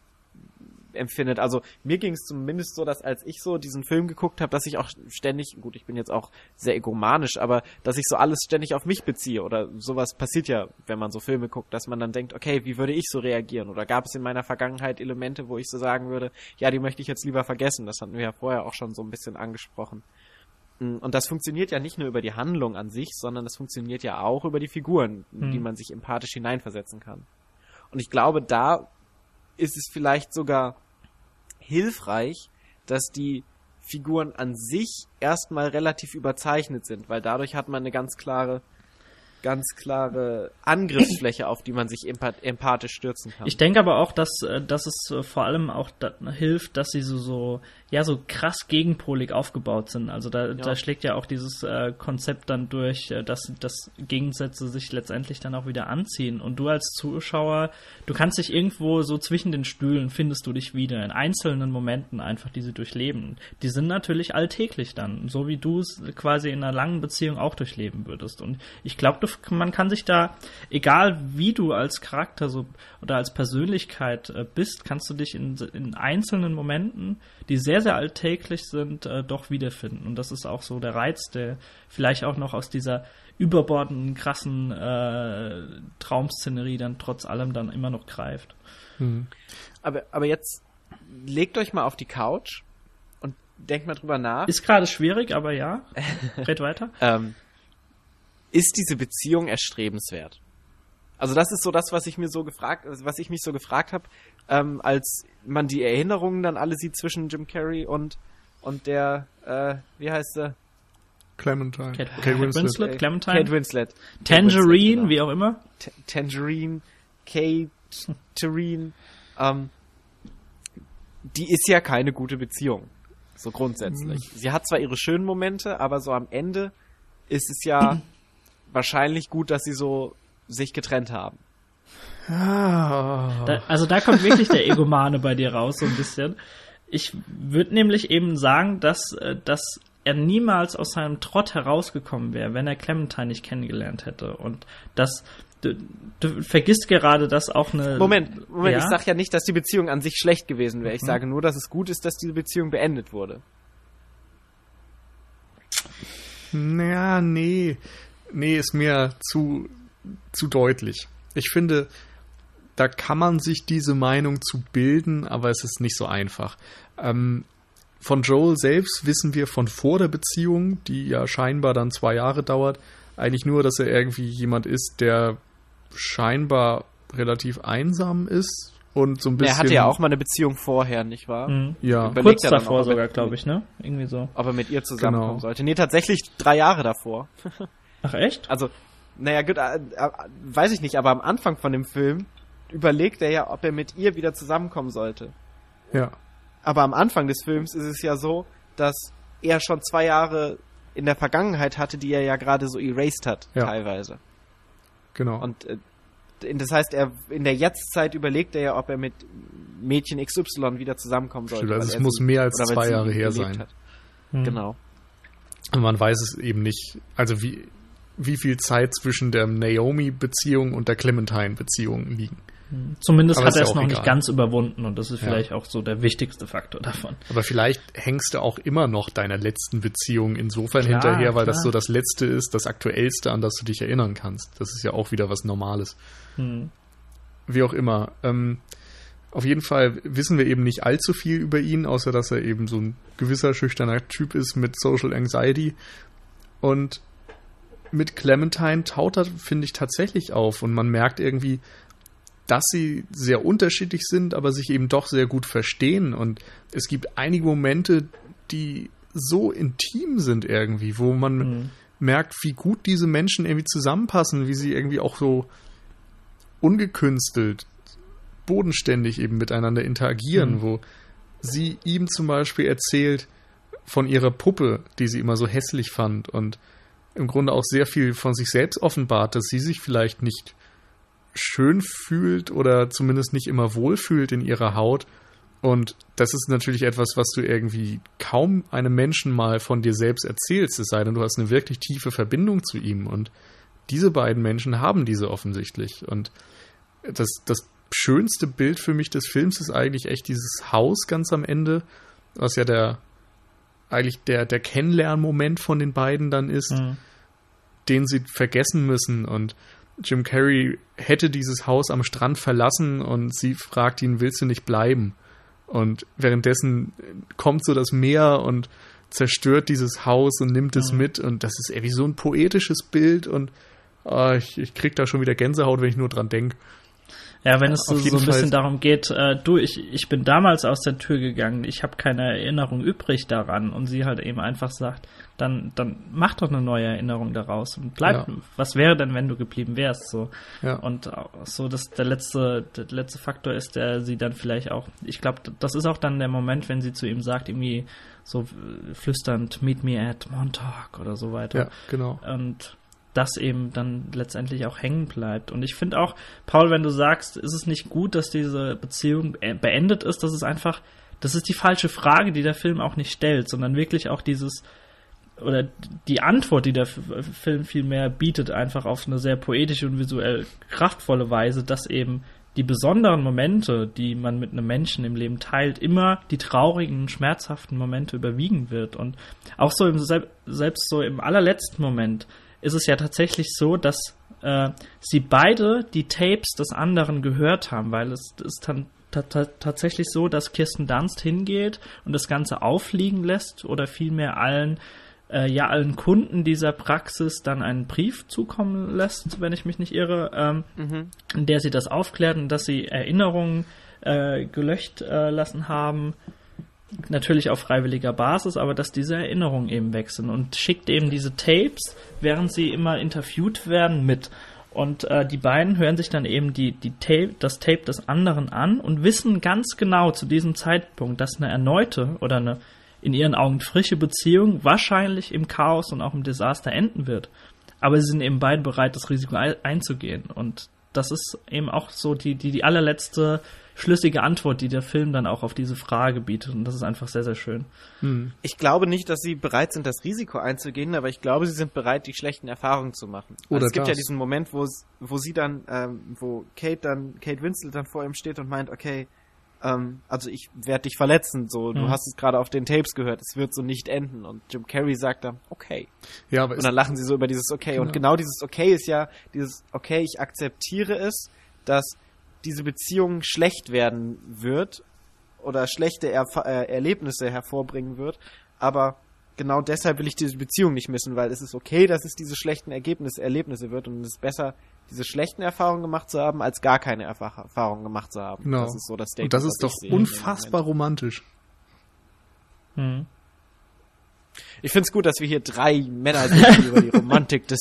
empfindet. Also mir ging es zumindest so, dass als ich so diesen Film geguckt habe, dass ich auch ständig, gut, ich bin jetzt auch sehr egomanisch, aber dass ich so alles ständig auf mich beziehe oder sowas passiert ja, wenn man so Filme guckt, dass man dann denkt, okay, wie würde ich so reagieren? Oder gab es in meiner Vergangenheit Elemente, wo ich so sagen würde, ja, die möchte ich jetzt lieber vergessen. Das hatten wir ja vorher auch schon so ein bisschen angesprochen. Mm, Und das funktioniert ja nicht nur über die Handlung an sich, sondern das funktioniert ja auch über die Figuren, in Hm. die man sich empathisch hineinversetzen kann. Und ich glaube, da ist es vielleicht sogar hilfreich, dass die Figuren an sich erstmal relativ überzeichnet sind, weil dadurch hat man eine ganz klare, ganz klare Angriffsfläche, auf die man sich empath empathisch stürzen kann. Ich denke aber auch, dass, äh, dass es äh, vor allem auch da, hilft, dass sie so, so, ja, so krass gegenpolig aufgebaut sind. Also da, da schlägt ja auch dieses äh, Konzept dann durch, äh, dass, dass Gegensätze sich letztendlich dann auch wieder anziehen. Und du als Zuschauer, du kannst dich irgendwo so zwischen den Stühlen findest du dich wieder in einzelnen Momenten einfach, die sie durchleben. Die sind natürlich alltäglich dann, so wie du es quasi in einer langen Beziehung auch durchleben würdest. Und ich glaube, man kann sich da, egal wie du als Charakter so oder als Persönlichkeit äh, bist, kannst du dich in, in einzelnen Momenten, die sehr, sehr alltäglich sind, äh, doch wiederfinden. Und das ist auch so der Reiz, der vielleicht auch noch aus dieser überbordenden, krassen äh, Traumszenerie dann trotz allem dann immer noch greift. aber, aber jetzt legt euch mal auf die Couch und denkt mal drüber nach. Ist gerade schwierig, aber ja. <laughs> Red weiter. ähm, ist diese Beziehung erstrebenswert? Also das ist so das, was ich mir so gefragt, was ich mich so gefragt habe, ähm, als man die Erinnerungen dann alle sieht zwischen Jim Carrey und und der, äh, wie heißt sie? Clementine. Kate, Kate Kate Winslet. Winslet, Äh, Clementine, Kate Winslet. Tangerine, Winslet, genau. wie auch immer. T Tangerine, Kate, Tarine, ähm, die ist ja keine gute Beziehung. So grundsätzlich. Sie hat zwar ihre schönen Momente, aber so am Ende ist es ja <clears throat> wahrscheinlich gut, dass sie so sich getrennt haben. Ah. Da, also da kommt wirklich der Egomane bei dir raus, so ein bisschen. Ich würde nämlich eben sagen, dass, äh, dass er niemals aus seinem Trott herausgekommen wäre, wenn er Clementine nicht kennengelernt hätte. Und das, du, du vergisst gerade, dass auch eine. Moment, Moment, Ja? ich sag ja nicht, dass die Beziehung an sich schlecht gewesen wäre. Ich sage nur, dass es gut ist, dass diese Beziehung beendet wurde. Naja, nee. Nee, ist mir zu, zu deutlich. Ich finde, da kann man sich diese Meinung zu bilden, aber es ist nicht so einfach. Ähm, von Joel selbst wissen wir von vor der Beziehung, die ja scheinbar dann zwei Jahre dauert, eigentlich nur, dass er irgendwie jemand ist, der scheinbar relativ einsam ist und so ein bisschen. Er hatte ja auch mal eine Beziehung vorher, nicht wahr? Mhm. Ja, Überlegt Kurz ja davor auch, sogar, glaube ich, ne? Irgendwie so. Ob er mit ihr zusammenkommen Genau. sollte. Nee, tatsächlich drei Jahre davor. <laughs> Ach echt? Also, naja, gut, äh, äh, weiß ich nicht, aber am Anfang von dem Film überlegt er ja, ob er mit ihr wieder zusammenkommen sollte. ja. Aber am Anfang des Films ist es ja so, dass er schon zwei Jahre in der Vergangenheit hatte, die er ja gerade so erased hat, Ja. teilweise. Genau. Und äh, das heißt, er in der Jetztzeit überlegt er ja, ob er mit Mädchen XY wieder zusammenkommen sollte. Stimmt, also es muss mehr als zwei Jahre her sein. Hm. Genau. Und man weiß es eben nicht, also wie, wie viel Zeit zwischen der Naomi-Beziehung und der Clementine-Beziehung liegen. Zumindest Aber hat er ja es noch nicht egal. ganz überwunden und das ist Ja. vielleicht auch so der wichtigste Faktor davon. Aber vielleicht hängst du auch immer noch deiner letzten Beziehung insofern Klar, hinterher, weil das klar. so das Letzte ist, das Aktuellste, an das du dich erinnern kannst. Das ist ja auch wieder was Normales. Hm. Wie auch immer. Ähm, auf jeden Fall wissen wir eben nicht allzu viel über ihn, außer dass er eben so ein gewisser schüchterner Typ ist mit Social Anxiety. Und mit Clementine taut er, finde ich, tatsächlich auf. Und man merkt irgendwie, dass sie sehr unterschiedlich sind, aber sich eben doch sehr gut verstehen. Und es gibt einige Momente, die so intim sind irgendwie, wo man Hm. merkt, wie gut diese Menschen irgendwie zusammenpassen, wie sie irgendwie auch so ungekünstelt, bodenständig eben miteinander interagieren, Mhm. wo sie ihm zum Beispiel erzählt von ihrer Puppe, die sie immer so hässlich fand und im Grunde auch sehr viel von sich selbst offenbart, dass sie sich vielleicht nicht schön fühlt oder zumindest nicht immer wohl fühlt in ihrer Haut. Und das ist natürlich etwas, was du irgendwie kaum einem Menschen mal von dir selbst erzählst, es sei denn, du hast eine wirklich tiefe Verbindung zu ihm. Und diese beiden Menschen haben diese offensichtlich. Und das, das schönste Bild für mich des Films ist eigentlich echt dieses Haus ganz am Ende, was ja der eigentlich der, der Kennenlernmoment von den beiden dann ist, mhm. den sie vergessen müssen. Und Jim Carrey hätte dieses Haus am Strand verlassen und sie fragt ihn, willst du nicht bleiben? Und währenddessen kommt so das Meer und zerstört dieses Haus und nimmt es mhm. mit. Und das ist irgendwie so ein poetisches Bild und oh, ich, ich krieg da schon wieder Gänsehaut, wenn ich nur dran denke. Ja, wenn es so, so ein bisschen darum geht, äh, du, ich, ich bin damals aus der Tür gegangen, ich habe keine Erinnerung übrig daran und sie halt eben einfach sagt, dann, dann mach doch eine neue Erinnerung daraus und bleib, ja. was wäre denn, wenn du geblieben wärst, so. Ja. Und so, dass der letzte, der letzte Faktor ist, der sie dann vielleicht auch, ich glaube, das ist auch dann der Moment, wenn sie zu ihm sagt, irgendwie so flüsternd, meet me at Montauk oder so weiter. Ja, genau. Und das eben dann letztendlich auch hängen bleibt. Und ich finde auch, Paul, wenn du sagst, ist es nicht gut, dass diese Beziehung beendet ist, das ist einfach, das ist die falsche Frage, die der Film auch nicht stellt, sondern wirklich auch dieses, oder die Antwort, die der Film vielmehr bietet, einfach auf eine sehr poetische und visuell kraftvolle Weise, dass eben die besonderen Momente, die man mit einem Menschen im Leben teilt, immer die traurigen, schmerzhaften Momente überwiegen wird. Und auch so im, selbst so im allerletzten Moment ist es ja tatsächlich so, dass äh, sie beide die Tapes des anderen gehört haben, weil es ist dann tatsächlich so, dass Kirsten Dunst hingeht und das Ganze aufliegen lässt oder vielmehr allen äh, ja allen Kunden dieser Praxis dann einen Brief zukommen lässt, wenn ich mich nicht irre, ähm, mhm. in der sie das aufklärt und dass sie Erinnerungen äh, gelöscht äh, lassen haben natürlich auf freiwilliger Basis, aber dass diese Erinnerungen eben wechseln und schickt eben diese Tapes, während sie immer interviewt werden, mit. Und äh, die beiden hören sich dann eben die, die Tape, das Tape des anderen an und wissen ganz genau zu diesem Zeitpunkt, dass eine erneute oder eine in ihren Augen frische Beziehung wahrscheinlich im Chaos und auch im Desaster enden wird. Aber sie sind eben beide bereit, das Risiko einzugehen. Und das ist eben auch so die, die, die allerletzte schlüssige Antwort, die der Film dann auch auf diese Frage bietet. Und das ist einfach sehr, sehr schön. Hm. Ich glaube nicht, dass sie bereit sind, das Risiko einzugehen, aber ich glaube, sie sind bereit, die schlechten Erfahrungen zu machen. Also es gibt das. ja diesen Moment, wo, wo sie dann, ähm, wo Kate dann, Kate Winslet dann vor ihm steht und meint, okay, ähm, also ich werde dich verletzen, so, du mhm. hast es gerade auf den Tapes gehört, es wird so nicht enden. Und Jim Carrey sagt dann, okay. Ja, aber und dann lachen sie so über dieses Okay. Genau. Und genau dieses Okay ist ja dieses Okay, ich akzeptiere es, dass diese Beziehung schlecht werden wird oder schlechte Erf äh, Erlebnisse hervorbringen wird. Aber genau deshalb will ich diese Beziehung nicht missen, weil es ist okay, dass es diese schlechten Ergebnisse, Erlebnisse wird und es ist besser, diese schlechten Erfahrungen gemacht zu haben, als gar keine Erfahrungen gemacht zu haben. Genau. Das ist so das Statement, Und das ist doch unfassbar romantisch. Hm. Ich finde es gut, dass wir hier drei Männer sind, die über die Romantik des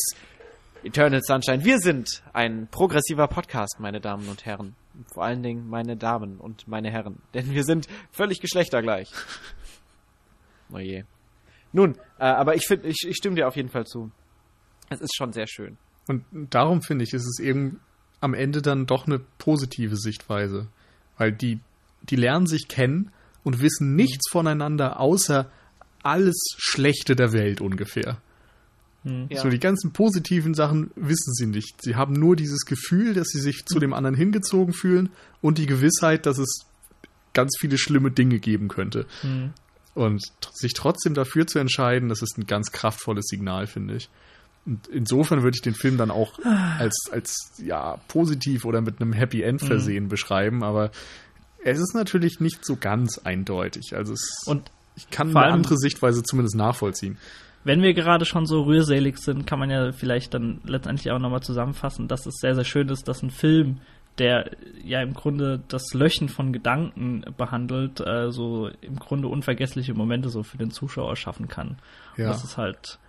Eternal Sunshine. Wir sind ein progressiver Podcast, meine Damen und Herren. Vor allen Dingen meine Damen und meine Herren. Denn wir sind völlig geschlechtergleich. <laughs> Oh je. Nun, äh, aber ich, find, ich, ich stimme dir auf jeden Fall zu. Es ist schon sehr schön. Und darum finde ich, ist es eben am Ende dann doch eine positive Sichtweise. Weil die, die lernen sich kennen und wissen nichts voneinander außer alles Schlechte der Welt ungefähr. Hm. Ja. So die ganzen positiven Sachen wissen sie nicht. Sie haben nur dieses Gefühl, dass sie sich zu dem anderen hingezogen fühlen und die Gewissheit, dass es ganz viele schlimme Dinge geben könnte. Mhm. Und sich trotzdem dafür zu entscheiden, das ist ein ganz kraftvolles Signal, finde ich. Und insofern würde ich den Film dann auch als, als ja, positiv oder mit einem Happy End hm. versehen mhm. beschreiben, aber es ist natürlich nicht so ganz eindeutig. Also es, und ich kann eine andere Sichtweise zumindest nachvollziehen wenn wir gerade schon so rührselig sind, kann man ja vielleicht dann letztendlich auch nochmal zusammenfassen, dass es sehr, sehr schön ist, dass ein Film, der ja im Grunde das Löchen von Gedanken behandelt, äh, so im Grunde unvergessliche Momente so für den Zuschauer schaffen kann. Ja. das ist halt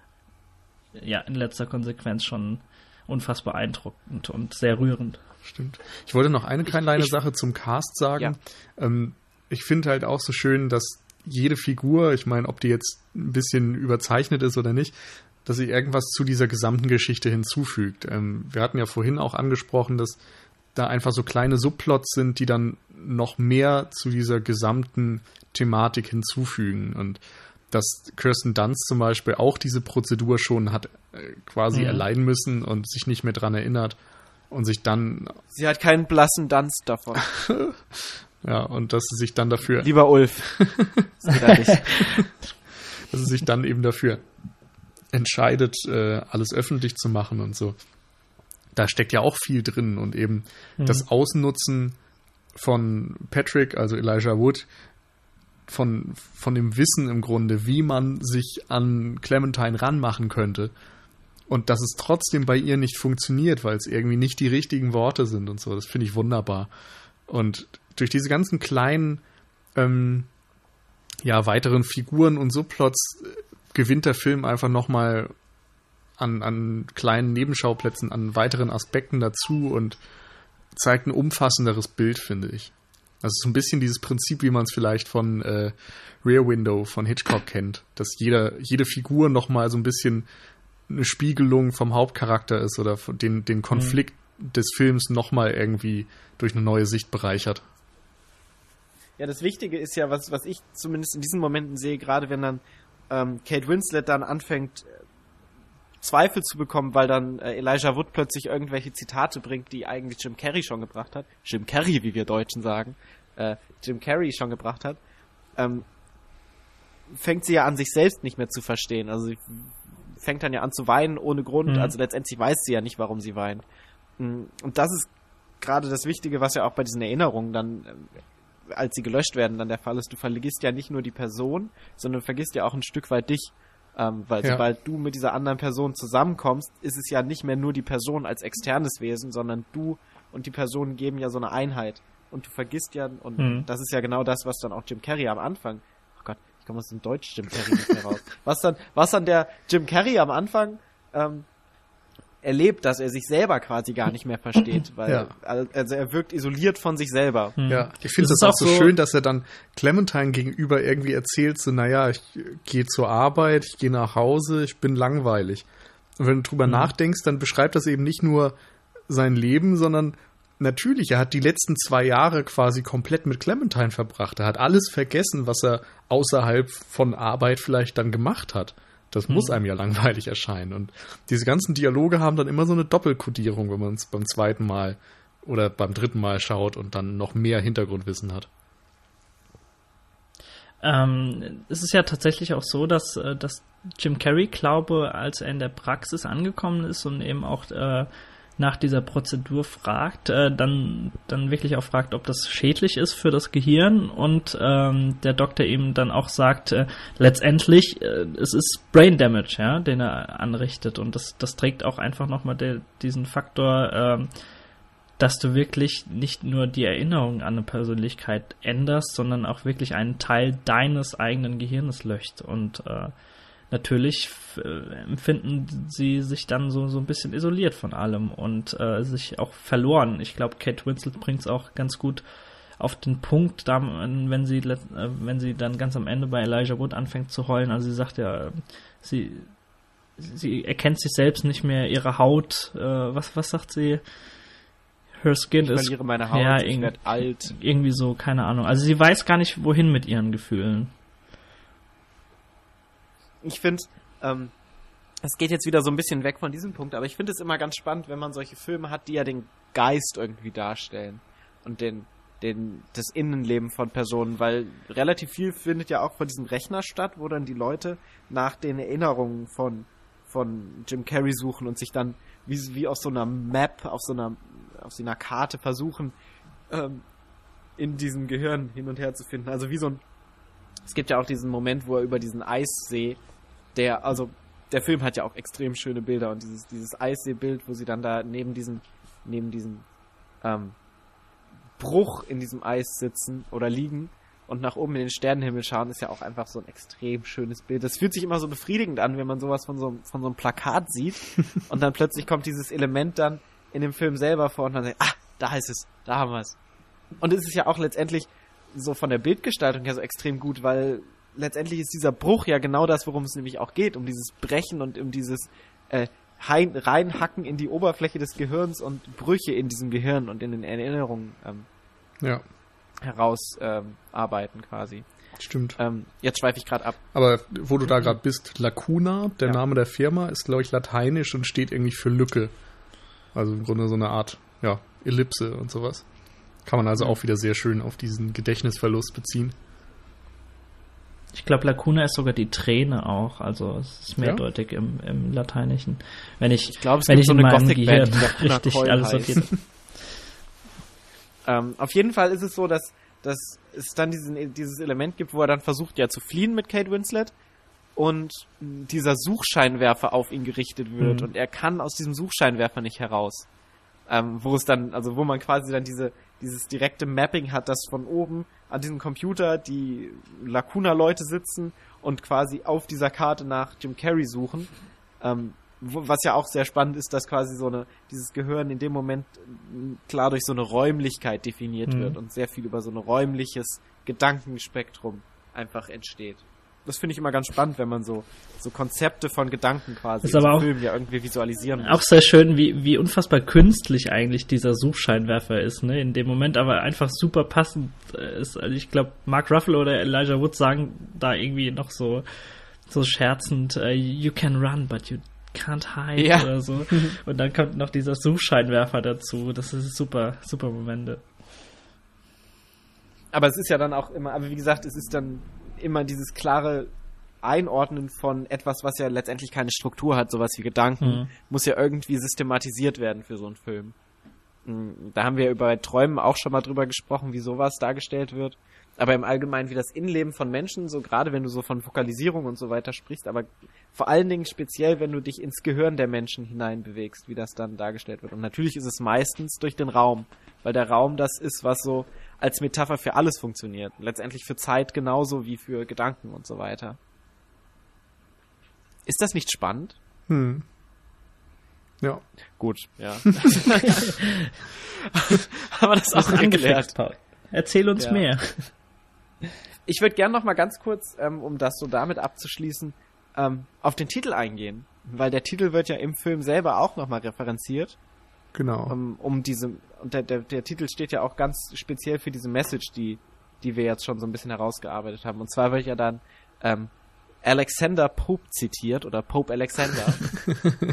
ja in letzter Konsequenz schon unfassbar beeindruckend und sehr rührend. Stimmt. Ich wollte noch eine kleine Sache zum Cast sagen. Ja. Ähm, ich finde halt auch so schön, dass jede Figur, ich meine, ob die jetzt ein bisschen überzeichnet ist oder nicht, dass sie irgendwas zu dieser gesamten Geschichte hinzufügt. Ähm, wir hatten ja vorhin auch angesprochen, dass da einfach so kleine Subplots sind, die dann noch mehr zu dieser gesamten Thematik hinzufügen. Und dass Kirsten Dunst zum Beispiel auch diese Prozedur schon hat äh, quasi mhm. erleiden müssen und sich nicht mehr dran erinnert und sich dann. Sie hat keinen blassen Dunst davon. <laughs> ja, und dass sie sich dann dafür. Lieber Ulf. <laughs> das <laughs> dass sie sich dann eben dafür entscheidet, äh, alles öffentlich zu machen und so. Da steckt ja auch viel drin und eben mhm. das Ausnutzen von Patrick, also Elijah Wood, von, von dem Wissen im Grunde, wie man sich an Clementine ranmachen könnte. Und dass es trotzdem bei ihr nicht funktioniert, weil es irgendwie nicht die richtigen Worte sind und so. Das finde ich wunderbar. Und durch diese ganzen kleinen, ähm, ja, weiteren Figuren und Subplots gewinnt der Film einfach nochmal an, an kleinen Nebenschauplätzen, an weiteren Aspekten dazu und zeigt ein umfassenderes Bild, finde ich. Also so ein bisschen dieses Prinzip, wie man es vielleicht von äh, Rear Window von Hitchcock kennt, dass jeder, jede Figur nochmal so ein bisschen eine Spiegelung vom Hauptcharakter ist oder den, den Konflikt mhm. Des Films nochmal irgendwie durch eine neue Sicht bereichert. Ja, das Wichtige ist ja, was, was ich zumindest in diesen Momenten sehe, gerade wenn dann ähm, Kate Winslet dann anfängt, äh, Zweifel zu bekommen, weil dann äh, Elijah Wood plötzlich irgendwelche Zitate bringt, die eigentlich Jim Carrey schon gebracht hat. Jim Carrey, wie wir Deutschen sagen. Äh, Jim Carrey schon gebracht hat. Ähm, fängt sie ja an, sich selbst nicht mehr zu verstehen. Also sie fängt dann ja an zu weinen ohne Grund. Mhm. Also letztendlich weiß sie ja nicht, warum sie weint. Mm, und das ist gerade das Wichtige, was ja auch bei diesen Erinnerungen dann äh, als sie gelöscht werden, dann der Fall ist, du vergisst ja nicht nur die Person, sondern du vergisst ja auch ein Stück weit dich. Ähm, weil ja. sobald du mit dieser anderen Person zusammenkommst, ist es ja nicht mehr nur die Person als externes Wesen, sondern du und die Person geben ja so eine Einheit. Und du vergisst ja, und mhm. das ist ja genau das, was dann auch Jim Carrey am Anfang, oh Gott, ich komme aus dem Deutsch Jim Carrey nicht mehr raus. Was dann, was dann der Jim Carrey am Anfang ähm, erlebt, dass er sich selber quasi gar nicht mehr versteht, <clears throat> weil ja. also er wirkt isoliert von sich selber. Hm. Ja, ich finde es auch so schön, dass er dann Clementine gegenüber irgendwie erzählt, so, naja, ich gehe zur Arbeit, ich gehe nach Hause, ich bin langweilig. Und wenn du drüber mhm. nachdenkst, dann beschreibt das eben nicht nur sein Leben, sondern natürlich, er hat die letzten zwei Jahre quasi komplett mit Clementine verbracht. Er hat alles vergessen, was er außerhalb von Arbeit vielleicht dann gemacht hat. Das mhm. muss einem ja langweilig erscheinen. Und diese ganzen Dialoge haben dann immer so eine Doppelkodierung, wenn man es beim zweiten Mal oder beim dritten Mal schaut und dann noch mehr Hintergrundwissen hat. Ähm, es ist ja tatsächlich auch so, dass, äh, dass Jim Carrey, glaube, als er in der Praxis angekommen ist und eben auch äh, nach dieser Prozedur fragt, äh, dann, dann wirklich auch fragt, ob das schädlich ist für das Gehirn und ähm, der Doktor eben dann auch sagt, äh, letztendlich, äh, es ist Brain Damage, ja, den er anrichtet und das, das trägt auch einfach nochmal diesen Faktor, äh, dass du wirklich nicht nur die Erinnerung an eine Persönlichkeit änderst, sondern auch wirklich einen Teil deines eigenen Gehirnes löscht und äh, natürlich äh, empfinden sie sich dann so, so ein bisschen isoliert von allem und äh, sich auch verloren. Ich glaube, Kate Winslet bringt es auch ganz gut auf den Punkt, da, wenn sie äh, wenn sie dann ganz am Ende bei Elijah Wood anfängt zu heulen. Also sie sagt ja, sie sie erkennt sich selbst nicht mehr, ihre Haut. Äh, was was sagt sie? Her skin ich ist meine Haut, ja, ich werde alt. Irgendwie so, keine Ahnung. Also sie weiß gar nicht, wohin mit ihren Gefühlen ich finde, ähm, es geht jetzt wieder so ein bisschen weg von diesem Punkt, aber ich finde es immer ganz spannend, wenn man solche Filme hat, die ja den Geist irgendwie darstellen und den, den, das Innenleben von Personen, weil relativ viel findet ja auch von diesem Rechner statt, wo dann die Leute nach den Erinnerungen von, von Jim Carrey suchen und sich dann wie, wie auf so einer Map, auf so einer, auf so einer Karte versuchen, ähm, in diesem Gehirn hin und her zu finden. Also wie so ein es gibt ja auch diesen Moment, wo er über diesen Eissee, der, also der Film hat ja auch extrem schöne Bilder und dieses, dieses Eisseebild, wo sie dann da neben diesem, neben diesem ähm, Bruch in diesem Eis sitzen oder liegen und nach oben in den Sternenhimmel schauen, ist ja auch einfach so ein extrem schönes Bild. Das fühlt sich immer so befriedigend an, wenn man sowas von so, von so einem Plakat sieht <laughs> und dann plötzlich kommt dieses Element dann in dem Film selber vor und dann sagt, ah, da ist es, da haben wir es. Und es ist ja auch letztendlich so von der Bildgestaltung her so extrem gut, weil letztendlich ist dieser Bruch ja genau das, worum es nämlich auch geht, um dieses Brechen und um dieses äh, hein, reinhacken in die Oberfläche des Gehirns und Brüche in diesem Gehirn und in den Erinnerungen ähm, Ja, herausarbeiten ähm, arbeiten quasi. stimmt. Ähm, jetzt schweife ich gerade ab. Aber wo du da gerade bist, Lacuna, der Ja. Name der Firma, ist, glaube ich, lateinisch und steht irgendwie für Lücke. Also im Grunde so eine Art, ja, Ellipse und sowas. Kann man also auch wieder sehr schön auf diesen Gedächtnisverlust beziehen. Ich glaube, Lacuna ist sogar die Träne auch. Also es ist mehrdeutig im, im Lateinischen. Wenn ich, Ich glaube, es wenn gibt ich so in eine Gothic-Band, Gehirn die richtig Coil alles sortiert. <laughs> Ähm, auf jeden Fall ist es so, dass, dass es dann diesen, dieses Element gibt, wo er dann versucht ja zu fliehen mit Kate Winslet und dieser Suchscheinwerfer auf ihn gerichtet wird Mhm. und er kann aus diesem Suchscheinwerfer nicht heraus. Ähm, wo es dann, also wo man quasi dann diese, dieses direkte Mapping hat, dass von oben an diesem Computer die Lacuna-Leute sitzen und quasi auf dieser Karte nach Jim Carrey suchen. Ähm, was ja auch sehr spannend ist, dass quasi so eine, dieses Gehirn in dem Moment äh, klar durch so eine Räumlichkeit definiert Mhm. wird und sehr viel über so ein räumliches Gedankenspektrum einfach entsteht. Das finde ich immer ganz spannend, wenn man so, so Konzepte von Gedanken quasi Ist aber auch- Film ja irgendwie visualisieren Auch sehr schön, wie, wie unfassbar künstlich eigentlich dieser Suchscheinwerfer ist, ne? In dem Moment aber einfach super passend äh, ist. Also ich glaube, Mark Ruffalo oder Elijah Wood sagen da irgendwie noch so, so scherzend, äh, you can run, but you can't hide Ja. oder so. <laughs> Und dann kommt noch dieser Suchscheinwerfer dazu. Das ist super, super Momente. Aber es ist ja dann auch immer, aber wie gesagt, es ist dann immer dieses klare Einordnen von etwas, was ja letztendlich keine Struktur hat, sowas wie Gedanken, Mhm. muss ja irgendwie systematisiert werden für so einen Film. Mm, Da haben wir über Träumen auch schon mal drüber gesprochen, wie sowas dargestellt wird. Aber im Allgemeinen, wie das Innenleben von Menschen, so gerade wenn du so von Fokalisierung und so weiter sprichst, aber vor allen Dingen speziell, wenn du dich ins Gehirn der Menschen hineinbewegst, wie das dann dargestellt wird. Und natürlich ist es meistens durch den Raum, weil der Raum das ist, was so als Metapher für alles funktioniert. Letztendlich für Zeit genauso wie für Gedanken und so weiter. Ist das nicht spannend? Hm. Ja. Gut, ja. <laughs> <laughs> Haben wir das auch angeklärt. Erzähl uns Ja. mehr. Ich würde gerne noch mal ganz kurz, ähm, um das so damit abzuschließen, ähm, auf den Titel eingehen. Weil der Titel wird ja im Film selber auch noch mal referenziert. Genau. um, um diese, und der, der, der Titel steht ja auch ganz speziell für diese Message, die, die wir jetzt schon so ein bisschen herausgearbeitet haben. Und zwar wird ja dann ähm, Alexander Pope zitiert oder Pope Alexander <laughs>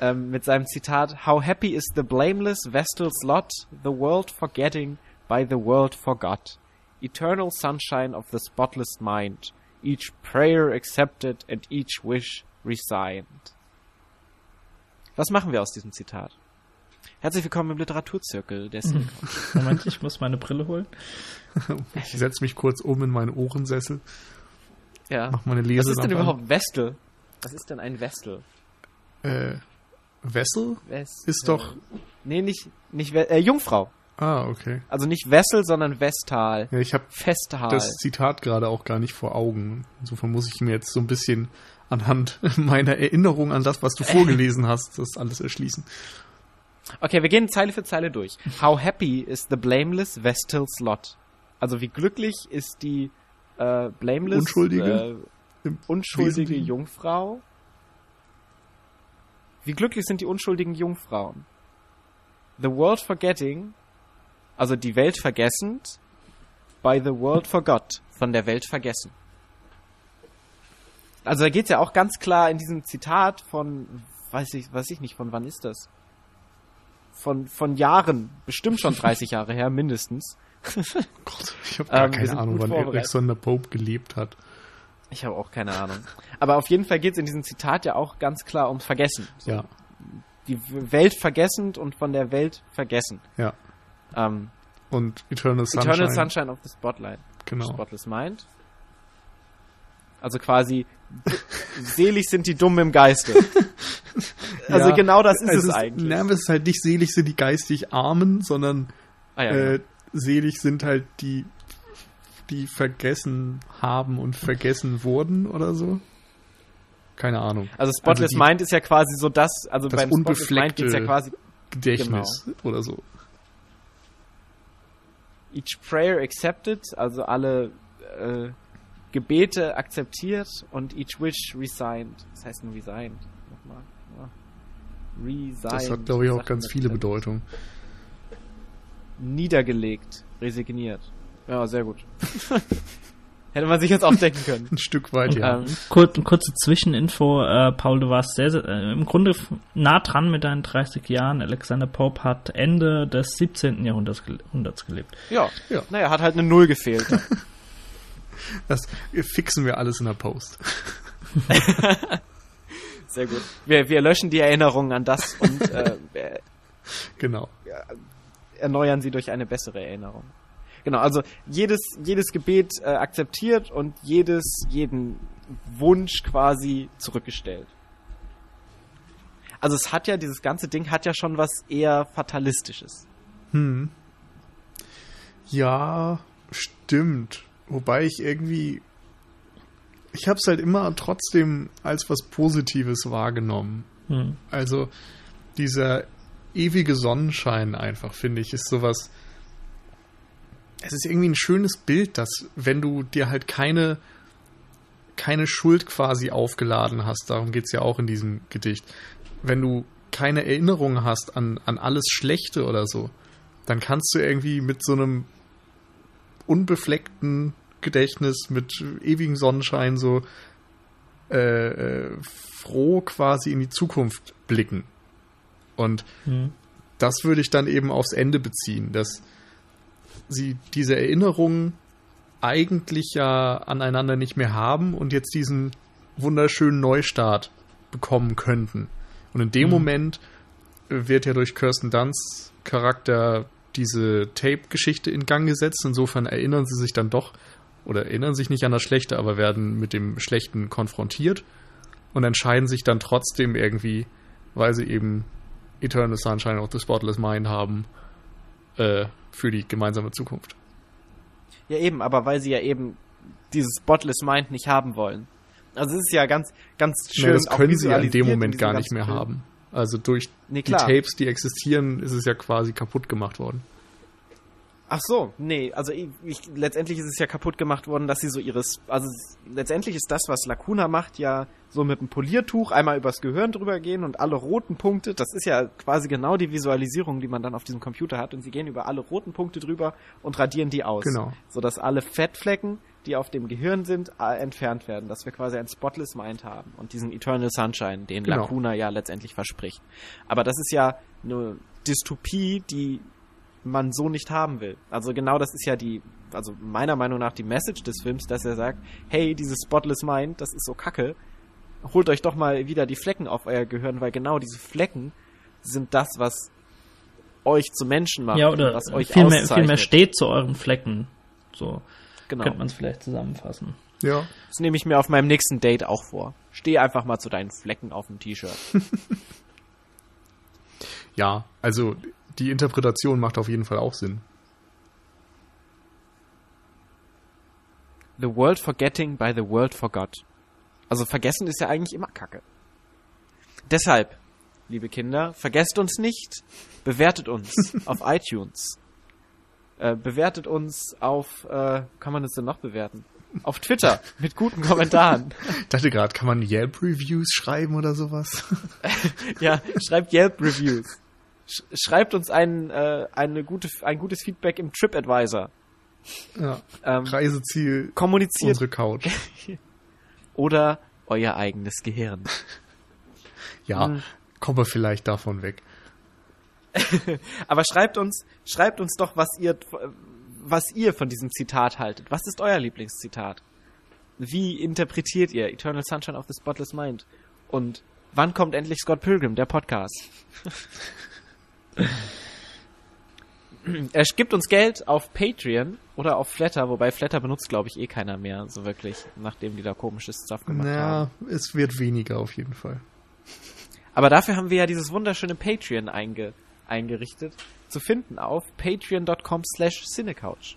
ähm, mit seinem Zitat How happy is the blameless vestal's lot, the world forgetting by the world forgot. Eternal sunshine of the spotless mind, each prayer accepted and each wish resigned. Was machen wir aus diesem Zitat? Herzlich willkommen im Literaturzirkel Silicon. Moment, ich muss meine Brille holen. <laughs> Ich setze mich kurz um in meinen Ohrensessel, Ja. mach meine Was Lese ist denn überhaupt Vestel? Was ist denn ein Vestel? Äh, Wessel? Vestel. Ist doch. Nee, nicht, nicht äh, Jungfrau. Ah, okay. Also nicht Wessel, sondern Vestal. Ja, ich habe das Zitat gerade auch gar nicht vor Augen. Insofern muss ich mir jetzt so ein bisschen anhand <laughs> meiner Erinnerung an das, was du vorgelesen hast, das alles erschließen. Okay, wir gehen Zeile für Zeile durch. How happy is the blameless Vestal's lot? Also wie glücklich ist die äh, blameless Unschuldige? äh, unschuldige? Jungfrau? Wie glücklich sind die unschuldigen Jungfrauen? The world forgetting, also die Welt vergessend, by the world forgot, von der Welt vergessen. Also da geht's ja auch ganz klar in diesem Zitat von, weiß ich, weiß ich nicht, von wann ist das? Von, von Jahren, bestimmt schon 30 Jahre her, mindestens. <laughs> Gott, ich habe gar Ähm, keine Ahnung, wann. Alexander Pope gelebt hat. Ich habe auch keine Ahnung. Aber auf jeden Fall geht's in diesem Zitat ja auch ganz klar ums Vergessen. So, Ja, Die Welt vergessend und von der Welt vergessen. ja. Ähm, Und Eternal Sunshine. Eternal Sunshine of the Spotlight. Genau. Spotless Mind. Also quasi, selig sind die Dummen im Geiste. <laughs> Also Ja, genau das ist es es, eigentlich. Es ist halt nicht selig sind die geistig Armen, sondern ah, ja, äh, genau. selig sind halt die, die vergessen haben und vergessen wurden oder so. Keine Ahnung. Also Spotless die- Mind ist ja quasi so das, also das beim Spotless Mind geht's ja unbefleckte- quasi Gedächtnis Genau. oder so. each prayer accepted, also alle äh, Gebete akzeptiert und each wish resigned. Das heißt nur resigned. Nochmal. Ja. Resigned. Das hat, glaube ich, auch ganz viele. Bedeutungen. Niedergelegt. Resigniert. Ja, sehr gut. <laughs> Hätte man sich jetzt auch denken können. Ein Stück weit, ja. Ähm, Kur kurze Zwischeninfo, äh, Paul, du warst sehr, sehr äh, im Grunde nah dran mit deinen 30 Jahren. Alexander Pope hat Ende des 17. Jahrhunderts, gel Jahrhunderts gelebt. ja. Ja. Naja, hat halt eine Null gefehlt. <laughs> Das fixen wir alles in der Post. <laughs> Sehr gut. Wir, wir löschen die Erinnerungen an das und äh, <laughs> Genau. erneuern sie durch eine bessere Erinnerung. Genau, also jedes, jedes Gebet äh, akzeptiert und jedes, jeden Wunsch quasi zurückgestellt. Also es hat ja, dieses ganze Ding hat ja schon was eher Fatalistisches. Hm. Ja, stimmt. Wobei ich irgendwie. Ich habe es halt immer trotzdem als was Positives wahrgenommen. Hm. Also dieser ewige Sonnenschein einfach, finde ich, ist sowas. Es ist irgendwie ein schönes Bild, dass wenn du dir halt keine keine Schuld quasi aufgeladen hast, darum geht's ja auch in diesem Gedicht. Wenn du keine Erinnerung hast an, an alles Schlechte oder so, dann kannst du irgendwie mit so einem unbefleckten Gedächtnis, mit ewigem Sonnenschein so äh, äh, froh quasi in die Zukunft blicken. Und Hm. das würde ich dann eben aufs Ende beziehen, dass sie diese Erinnerungen eigentlich ja aneinander nicht mehr haben und jetzt diesen wunderschönen Neustart bekommen könnten. Und in dem Mhm. Moment wird ja durch Kirsten Dunsts Charakter diese Tape-Geschichte in Gang gesetzt. Insofern erinnern sie sich dann doch oder erinnern sich nicht an das Schlechte, aber werden mit dem Schlechten konfrontiert und entscheiden sich dann trotzdem irgendwie, weil sie eben Eternal Sunshine of the Spotless Mind haben, äh, für die gemeinsame Zukunft. Ja eben, aber weil sie ja eben dieses Spotless Mind nicht haben wollen. Also es ist ja ganz, ganz schön. Nee, das können sie ja in dem Moment gar nicht mehr Film. haben. Also durch Nee, die. Tapes, die existieren, ist es ja quasi kaputt gemacht worden. Ach so, nee, also ich, ich, letztendlich ist es ja kaputt gemacht worden, dass sie so ihres, also letztendlich ist das, was Lacuna macht, ja so mit einem Poliertuch einmal übers Gehirn drüber gehen und alle roten Punkte, das ist ja quasi genau die Visualisierung, die man dann auf diesem Computer hat und sie gehen über alle roten Punkte drüber und radieren die aus. Genau. Sodass alle Fettflecken, die auf dem Gehirn sind, äh, entfernt werden, dass wir quasi ein Spotless Mind haben und diesen Eternal Sunshine, den Genau. Lacuna ja letztendlich verspricht. Aber das ist ja eine Dystopie, die man so nicht haben will. Also genau das ist ja die, also meiner Meinung nach die Message des Films, dass er sagt, hey, dieses Spotless Mind, das ist so kacke, holt euch doch mal wieder die Flecken auf euer Gehirn, weil genau diese Flecken sind das, was euch zu Menschen macht, Ja, oder was euch vielmehr, auszeichnet. vielmehr steht zu euren Flecken. So genau. könnte man es vielleicht zusammenfassen. Ja. Das nehme ich mir auf meinem nächsten Date auch vor. Steh einfach mal zu deinen Flecken auf dem T-Shirt. <laughs> Ja, also die Interpretation macht auf jeden Fall auch Sinn. The world forgetting by the world forgot. Also vergessen ist ja eigentlich immer Kacke. Deshalb, liebe Kinder, vergesst uns nicht, bewertet uns <laughs> auf iTunes. Äh, bewertet uns auf, äh, kann man das denn noch bewerten? Auf Twitter mit guten Kommentaren. Ich dachte gerade, kann man Yelp-Reviews schreiben oder sowas? <laughs> Ja, schreibt Yelp-Reviews. Sch schreibt uns ein, äh, eine gute, ein gutes Feedback im TripAdvisor. ja. Ähm, Reiseziel, kommuniziert unsere Couch. <laughs> oder euer eigenes Gehirn. Ja, Hm. kommen wir vielleicht davon weg. <laughs> Aber schreibt uns, schreibt uns doch, was ihr, was ihr von diesem Zitat haltet. Was ist euer Lieblingszitat? Wie interpretiert ihr Eternal Sunshine of the Spotless Mind? Und wann kommt endlich Scott Pilgrim, der Podcast? <laughs> er gibt uns Geld auf Patreon oder auf Flatter, wobei Flatter benutzt, glaube ich, eh keiner mehr, so wirklich, nachdem die da komisches Stuff gemacht haben. Naja, es wird weniger auf jeden Fall. Aber dafür haben wir ja dieses wunderschöne Patreon einge eingerichtet, zu finden auf patreon.com slash cinecouch.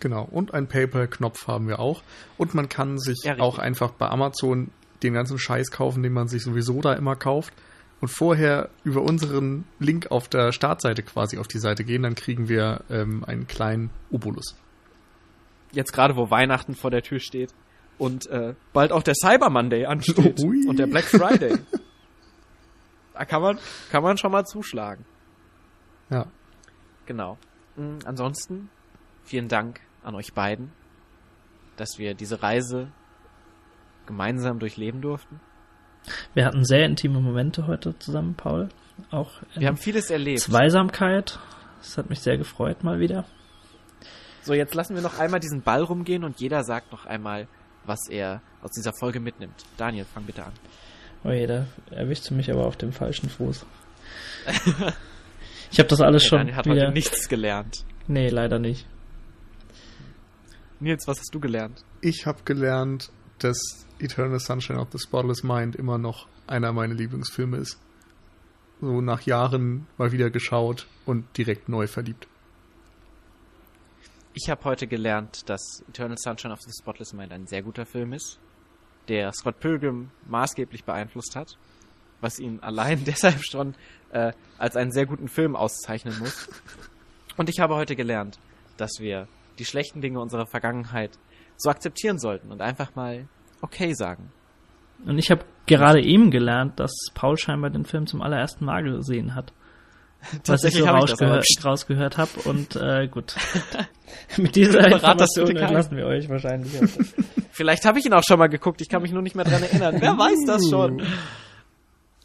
Genau. Und einen PayPal-Knopf haben wir auch. Und man kann sich Ja, auch einfach bei Amazon den ganzen Scheiß kaufen, den man sich sowieso da immer kauft. Und vorher über unseren Link auf der Startseite quasi auf die Seite gehen, dann kriegen wir ähm, einen kleinen Obolus. Jetzt gerade, wo Weihnachten vor der Tür steht. und äh, bald auch der Cyber Monday ansteht <laughs> Ui. und der Black Friday. da kann man, kann man schon mal zuschlagen. Ja. Genau. Mm, Ansonsten vielen Dank an euch beiden, dass wir diese Reise gemeinsam durchleben durften. Wir hatten sehr intime Momente heute zusammen, Paul. Auch Wir haben vieles erlebt. Zweisamkeit. Das hat mich sehr gefreut mal wieder. So, jetzt lassen wir noch einmal diesen Ball rumgehen und jeder sagt noch einmal, was er aus dieser Folge mitnimmt. Daniel, fang bitte an. Oh je, da erwischst du mich aber auf dem falschen Fuß. <laughs> ich habe das alles Der schon Daniel hat wieder. heute nichts gelernt. Nee, leider nicht. Nils, was hast du gelernt? Ich habe gelernt, dass Eternal Sunshine of the Spotless Mind immer noch einer meiner Lieblingsfilme ist. So nach Jahren mal wieder geschaut und direkt neu verliebt. Ich habe heute gelernt, dass Eternal Sunshine of the Spotless Mind ein sehr guter Film ist, der Scott Pilgrim maßgeblich beeinflusst hat, was ihn allein <laughs> deshalb schon äh, als einen sehr guten Film auszeichnen muss. Und ich habe heute gelernt, dass wir die schlechten Dinge unserer Vergangenheit so akzeptieren sollten und einfach mal okay sagen. Und ich habe gerade eben gelernt, dass Paul scheinbar den Film zum allerersten Mal gesehen hat. <laughs> Was ich so ich aber rausgehört, habe. Und äh, gut. <laughs> Mit dieser Information entlassen wir euch wahrscheinlich. <laughs> Vielleicht habe ich ihn auch schon mal geguckt, ich kann mich nur nicht mehr dran erinnern. Wer weiß das schon?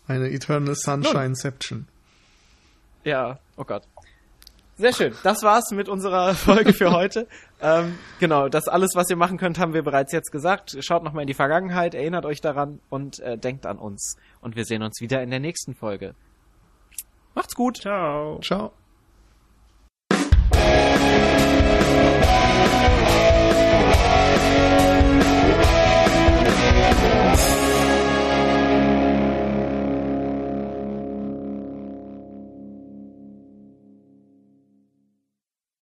Eine Eternal Sunshineception. Ja, oh Gott. Sehr schön. Das war's mit unserer <laughs> Folge für heute. ähm, genau, das alles, was ihr machen könnt, haben wir bereits jetzt gesagt. Schaut nochmal in die Vergangenheit, erinnert euch daran und äh, denkt an uns. Und wir sehen uns wieder in der nächsten Folge. Macht's gut. Ciao. Ciao.